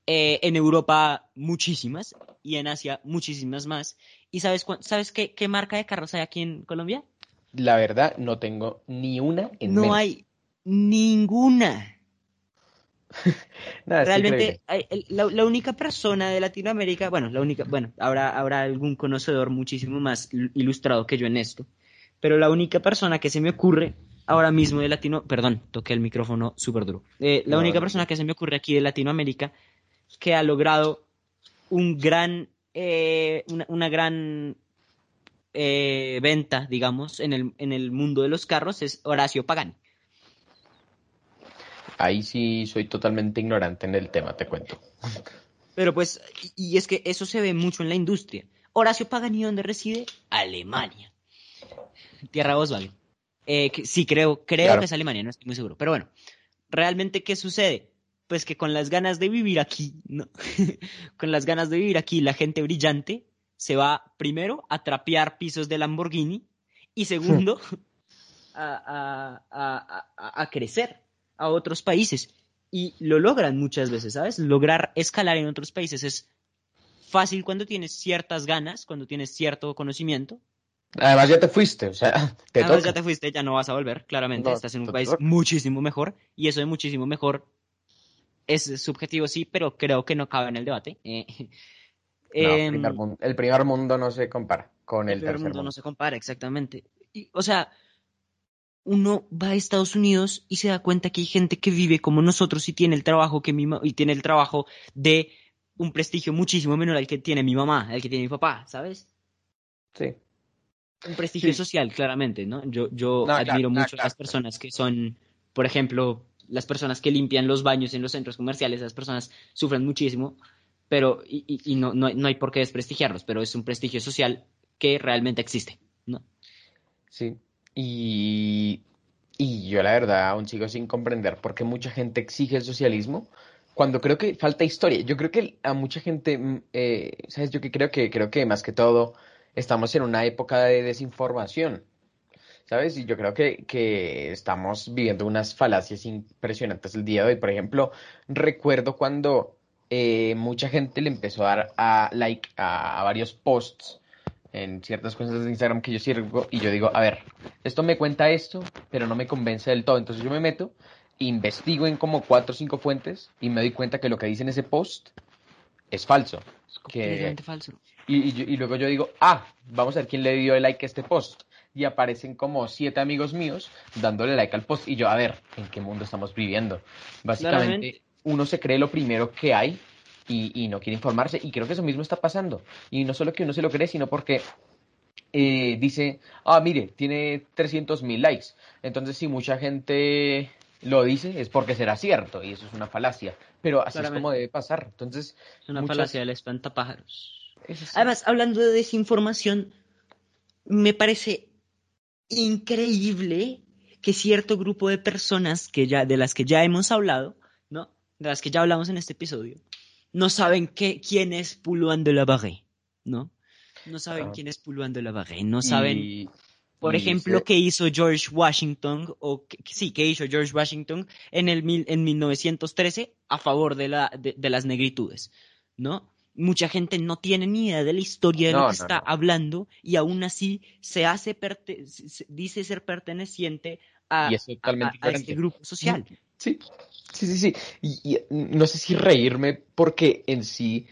Eh, en Europa, muchísimas. Y en Asia, muchísimas más. ¿Y sabes, sabes qué, qué marca de carros hay aquí en Colombia? La verdad, no tengo ni una en No mente. hay ninguna. Nada, Realmente, la, la única persona de Latinoamérica, bueno, la única, bueno, habrá, habrá algún conocedor muchísimo más il- ilustrado que yo en esto, pero la única persona que se me ocurre ahora mismo de Latino, perdón, toqué el micrófono súper duro, Eh, la No, única persona que se me ocurre aquí de Latinoamérica que ha logrado un gran, eh, una, una gran eh, venta, digamos, en el, en el mundo de los carros es Horacio Pagani. Ahí sí soy totalmente ignorante en el tema, te cuento. Pero pues, y es que eso se ve mucho en la industria. Horacio Pagani, ¿dónde reside? Alemania. Tierra Volkswagen. Eh, que- sí, creo, creo Claro. que es Alemania, no estoy muy seguro. Pero bueno, ¿realmente qué sucede? Pues que con las ganas de vivir aquí, ¿no? con las ganas de vivir aquí, la gente brillante se va primero a trapear pisos de Lamborghini y segundo a, a- a- a- a crecer a otros países. Y lo logran muchas veces, ¿sabes? Lograr escalar en otros países es fácil cuando tienes ciertas ganas, cuando tienes cierto conocimiento. Además ya te fuiste, o sea, te Además, toca. ya te fuiste, ya no vas a volver, claramente. No, Estás en un país toca. muchísimo mejor. Y eso de muchísimo mejor es subjetivo, sí, pero creo que no cabe en el debate. Eh, No, em, primer mundo- el primer mundo no se compara con el, el primer tercer mundo mundo. no se compara, exactamente. Y, o sea, uno va a Estados Unidos y se da cuenta que hay gente que vive como nosotros y tiene el trabajo que mi y tiene el trabajo de un prestigio muchísimo menor al que tiene mi mamá, al que tiene mi papá, ¿sabes? Sí. Un prestigio Sí. social, claramente, ¿no? Yo, yo No, claro, admiro no, mucho a las claro. personas que son, por ejemplo, las personas que limpian los baños en los centros comerciales, esas personas sufren muchísimo, pero y, no, no, hay por qué desprestigiarlos, pero es un prestigio social que realmente existe, ¿no? Sí, y, y yo la verdad aún sigo sin comprender por qué mucha gente exige el socialismo cuando creo que falta historia. Yo creo que a mucha gente, mm, eh, ¿sabes? Yo que creo que creo que más que todo estamos en una época de desinformación. ¿sabes? Y yo creo que, que, estamos viviendo unas falacias impresionantes el día de hoy. Por ejemplo, recuerdo cuando eh, mucha gente le empezó a dar a like a, varios posts en ciertas cosas de Instagram que yo sirvo y yo digo, a ver, esto me cuenta esto, pero no me convence del todo. Entonces yo me meto, investigo en como cuatro o cinco fuentes y me doy cuenta que lo que dice en ese post es falso. Es completamente falso. Y, y, luego yo digo, ah, vamos a ver quién le dio el like a este post y aparecen como siete amigos míos dándole like al post. Y yo, a ver, ¿en qué mundo estamos viviendo? Básicamente, uno se cree lo primero que hay y, no quiere informarse. Y creo que eso mismo está pasando. Y no solo que uno se lo cree, sino porque eh, dice, ah, mire, tiene 300 mil likes. Entonces, si mucha gente lo dice, es porque será cierto. Y eso es una falacia. Pero así es como debe pasar. Entonces, es una falacia del espantapájaros. Además, hablando de desinformación, me parece increíble que cierto grupo de personas que ya, de las que ya hemos hablado, ¿no? De las que ya hablamos en este episodio, no saben qué, quién es Puluan de la Barré, ¿no? No saben ah. quién es Puluan de la Barré, no saben, por ejemplo, qué hizo George Washington, o sí, qué hizo George Washington en, el mil, en 1913 a favor de, la, de las negritudes, ¿no? Mucha gente no tiene ni idea de la historia de lo que está hablando y aún así se hace dice ser perteneciente a, este grupo social. Sí, sí, sí, sí. Y, no sé si reírme porque en sí,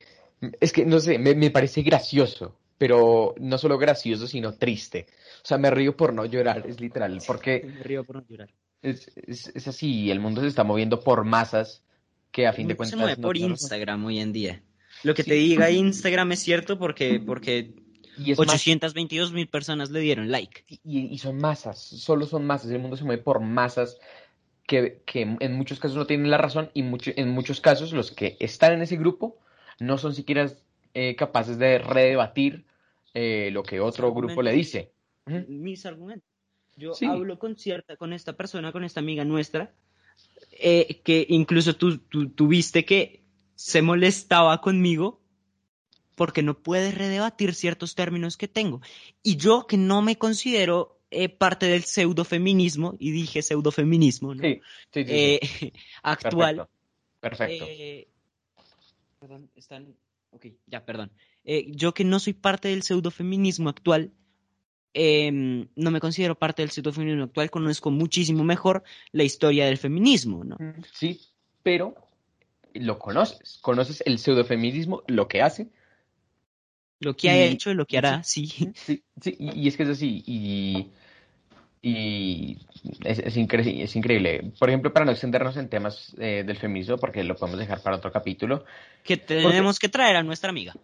es que no sé, me, parece gracioso, pero no solo gracioso, sino triste. O sea, me río por no llorar, es literal, porque... Me río por no llorar. Es, es, así, el mundo se está moviendo por masas que a fin de cuentas... Se mueve por Instagram hoy en día. Lo que te diga Instagram es cierto porque, porque 822 mil personas le dieron like. Y, son masas, solo son masas. El mundo se mueve por masas que, en muchos casos no tienen la razón y en muchos casos los que están en ese grupo no son siquiera eh, capaces de redebatir eh, lo que otro grupo le dice. Mis argumentos. Yo hablo con cierta, con esta persona, con esta amiga nuestra, eh, que incluso tú, tú, tú viste que se molestaba conmigo porque no puede redebatir ciertos términos que tengo. Y yo que no me considero eh, parte del pseudofeminismo, y dije pseudofeminismo, ¿no? sí, sí, eh, actual. Perfecto. Eh, perdón, están... Ok, ya, perdón. yo que no soy parte del pseudofeminismo actual, em, no me considero parte del pseudofeminismo actual, conozco muchísimo mejor la historia del feminismo, ¿no? Sí, pero lo conoces, conoces el pseudofeminismo, lo que hace. Lo que ha hecho y lo que hará, sí. Sí, sí, y es que es así, y, y es, es, increíble. Por ejemplo, para no extendernos en temas eh, del feminismo, porque lo podemos dejar para otro capítulo. Que tenemos que traer a nuestra amiga.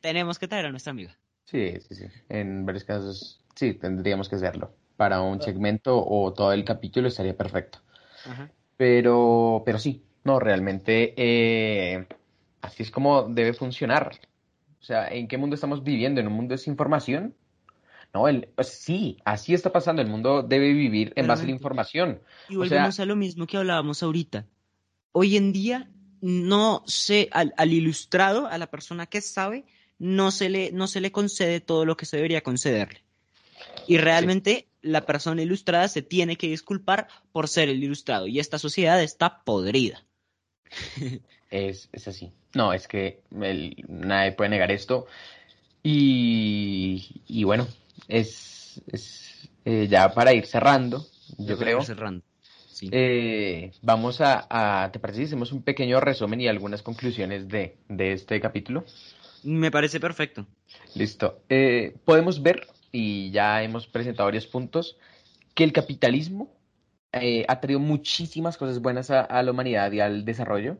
Tenemos que traer a nuestra amiga. Sí, sí, sí. En varios casos, sí, tendríamos que hacerlo. Para un segmento o todo el capítulo estaría perfecto. Pero, pero sí, no, realmente eh, así es como debe funcionar. O sea, ¿en qué mundo estamos viviendo? ¿En un mundo de desinformación? No, el, pues sí, así está pasando. El mundo debe vivir en base a la información. Y volvemos a lo mismo que hablábamos ahorita. Hoy en día, no sé, al, ilustrado, a la persona que sabe, no se, le, no se le concede todo lo que se debería concederle. Y realmente la persona ilustrada se tiene que disculpar por ser el ilustrado. Y esta sociedad está podrida. Es, es así. No, es que nadie puede negar esto. Y, y bueno, es, es eh, ya para ir cerrando, yo creo. Cerrando. Eh, vamos a, ¿te parece si hacemos un pequeño resumen y algunas conclusiones de, de este capítulo? Me parece perfecto. Listo. Eh, podemos ver, y ya hemos presentado varios puntos, que el capitalismo eh, ha traído muchísimas cosas buenas a, la humanidad y al desarrollo,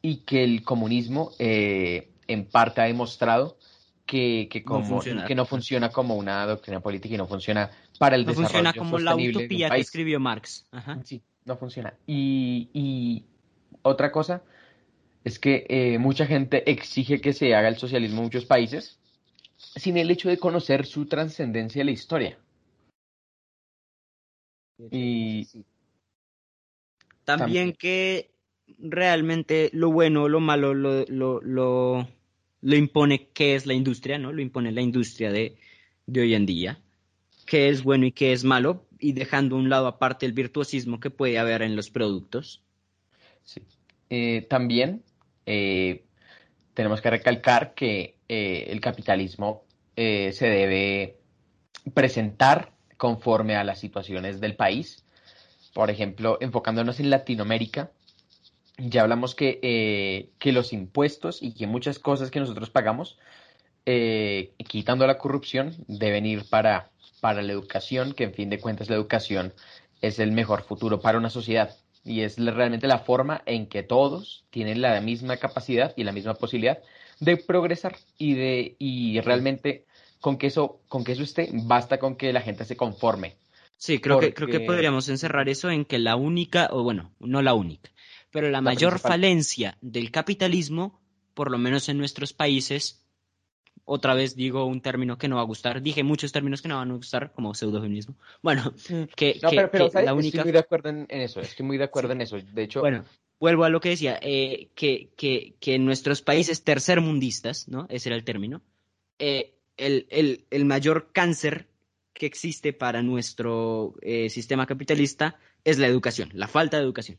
y que el comunismo eh, en parte ha demostrado que, que, como, no que no funciona como una doctrina política y no funciona para el no desarrollo funciona como la utopía que escribió Marx. Sí, No funciona. Y, otra cosa es que eh, mucha gente exige que se haga el socialismo en muchos países sin el hecho de conocer su trascendencia en la historia. Y también, que realmente lo bueno o lo malo lo, lo, lo, impone qué es la industria, ¿no? Lo impone la industria de, de hoy en día, qué es bueno y qué es malo, y dejando un lado aparte el virtuosismo que puede haber en los productos. Sí. Eh, también eh, tenemos que recalcar que eh, el capitalismo se debe presentar conforme a las situaciones del país. Por ejemplo, enfocándonos en Latinoamérica, ya hablamos que, que los impuestos y que muchas cosas que nosotros pagamos, quitando la corrupción, deben ir para para la educación, que en fin de cuentas la educación es el mejor futuro para una sociedad y es realmente la forma en que todos tienen la misma capacidad y la misma posibilidad de progresar y de y realmente con que eso con que eso esté basta con que la gente se conforme. Sí, creo que creo que podríamos encerrar eso en que la única o bueno, no la única, pero la, mayor falencia del capitalismo, por lo menos en nuestros países, otra vez digo un término que no va a gustar. Dije muchos términos que no van a gustar, como pseudofeminismo. Bueno, que, no, pero, la única... Estoy muy de acuerdo en, eso, estoy muy de acuerdo en eso. De hecho... Bueno, vuelvo a lo que decía, eh, que, que, que en nuestros países tercermundistas, ¿no? Ese era el término, eh, el, el, el, mayor cáncer que existe para nuestro eh, sistema capitalista es la educación, la falta de educación.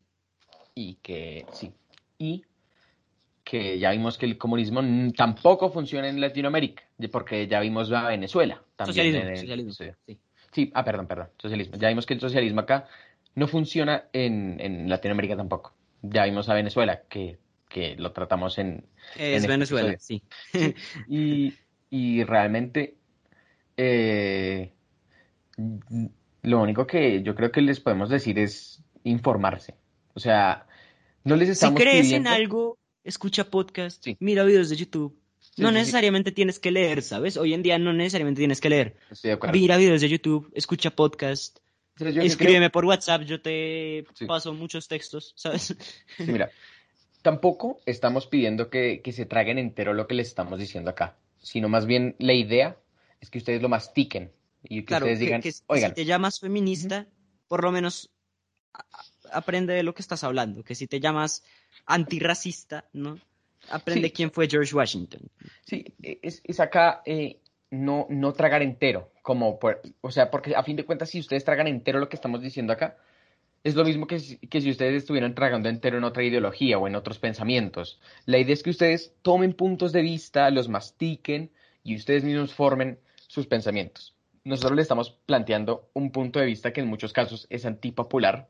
Y que, sí, y que ya vimos que el comunismo tampoco funciona en Latinoamérica, porque ya vimos a Venezuela. También socialismo, socialismo sí. sí. ah, perdón, perdón, socialismo. Ya vimos que el socialismo acá no funciona en, Latinoamérica tampoco. Ya vimos a Venezuela, que, lo tratamos en... Es este Venezuela, sí. Y, realmente eh, lo único que yo creo que les podemos decir es informarse. O sea, no les estamos Si crees en algo, escucha podcast, mira videos de YouTube. no necesariamente tienes que leer, ¿sabes? Hoy en día no necesariamente tienes que leer. Mira videos de YouTube, escucha podcast. Escríbeme por WhatsApp, yo te paso muchos textos, ¿sabes? mira, tampoco estamos pidiendo que, se traguen entero lo que les estamos diciendo acá, sino más bien la idea es que ustedes lo mastiquen y que ustedes digan, oigan. Si te llamas feminista, por lo menos aprende de lo que estás hablando, que si te llamas antirracista, ¿no? Aprende quién fue George Washington. Sí, es, acá eh, no, no tragar entero, como, o sea, porque a fin de cuentas si ustedes tragan entero lo que estamos diciendo acá, es lo mismo que si, que si ustedes estuvieran tragando entero en otra ideología o en otros pensamientos. La idea es que ustedes tomen puntos de vista, los mastiquen y ustedes mismos formen sus pensamientos. Nosotros le estamos planteando un punto de vista que en muchos casos es antipopular,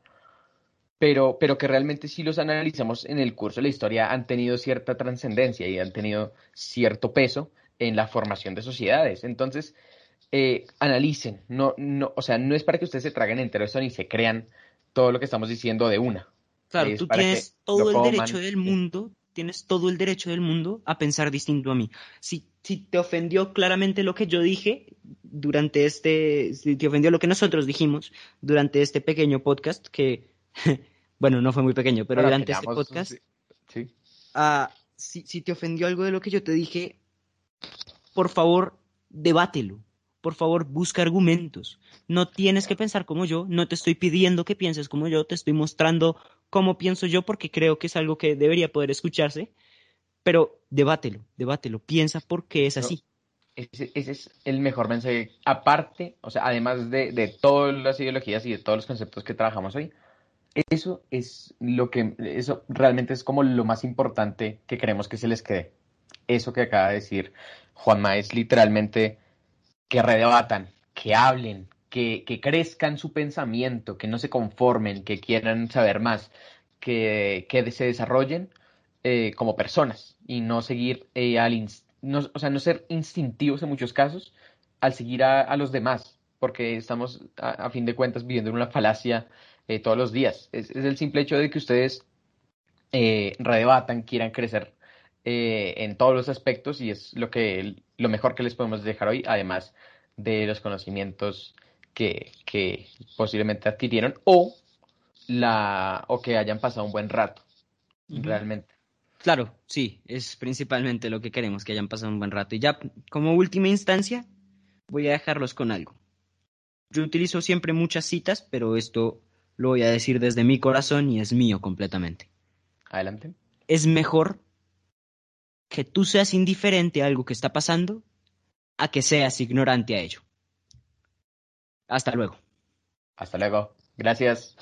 pero, pero que realmente si los analizamos en el curso de la historia han tenido cierta trascendencia y han tenido cierto peso en la formación de sociedades. Entonces, eh, analicen, no, no, o sea, no es para que ustedes se traguen entero eso ni se crean todo lo que estamos diciendo de una. Claro, tú tienes todo el derecho del mundo, tienes todo el derecho del mundo a pensar distinto a mí. Si, si te ofendió claramente lo que yo dije durante este, si te ofendió lo que nosotros dijimos durante este pequeño podcast, que bueno, no fue muy pequeño, pero durante este podcast, sí. Ah, si, si te ofendió algo de lo que yo te dije, por favor, debátelo. Por favor, busca argumentos. No tienes que pensar como yo, no te estoy pidiendo que pienses como yo, te estoy mostrando cómo pienso yo porque creo que es algo que debería poder escucharse, pero debátelo, debátelo, piensa por qué es así. ese, es el mejor mensaje. Aparte, o sea, además de, de todas las ideologías y de todos los conceptos que trabajamos hoy, eso es lo que, eso realmente es como lo más importante que queremos que se les quede. Eso que acaba de decir Juanma es literalmente que redebatan, que hablen, que, que crezcan su pensamiento, que no se conformen, que quieran saber más, que, que se desarrollen eh, como personas y no seguir eh, al no, o sea, no ser instintivos en muchos casos al seguir a, los demás, porque estamos a fin de cuentas viviendo en una falacia eh, todos los días. Es, el simple hecho de que ustedes eh, redebatan, quieran crecer eh, en todos los aspectos y es lo, que, lo mejor que les podemos dejar hoy, además de los conocimientos que, que posiblemente adquirieron o la o que hayan pasado un buen rato, realmente. Claro, sí, es principalmente lo que queremos, que hayan pasado un buen rato. Y ya como última instancia, voy a dejarlos con algo. Yo utilizo siempre muchas citas, pero esto lo voy a decir desde mi corazón y es mío completamente. Adelante. Es mejor que tú seas indiferente a algo que está pasando a que seas ignorante a ello. Hasta luego. Hasta luego. Gracias.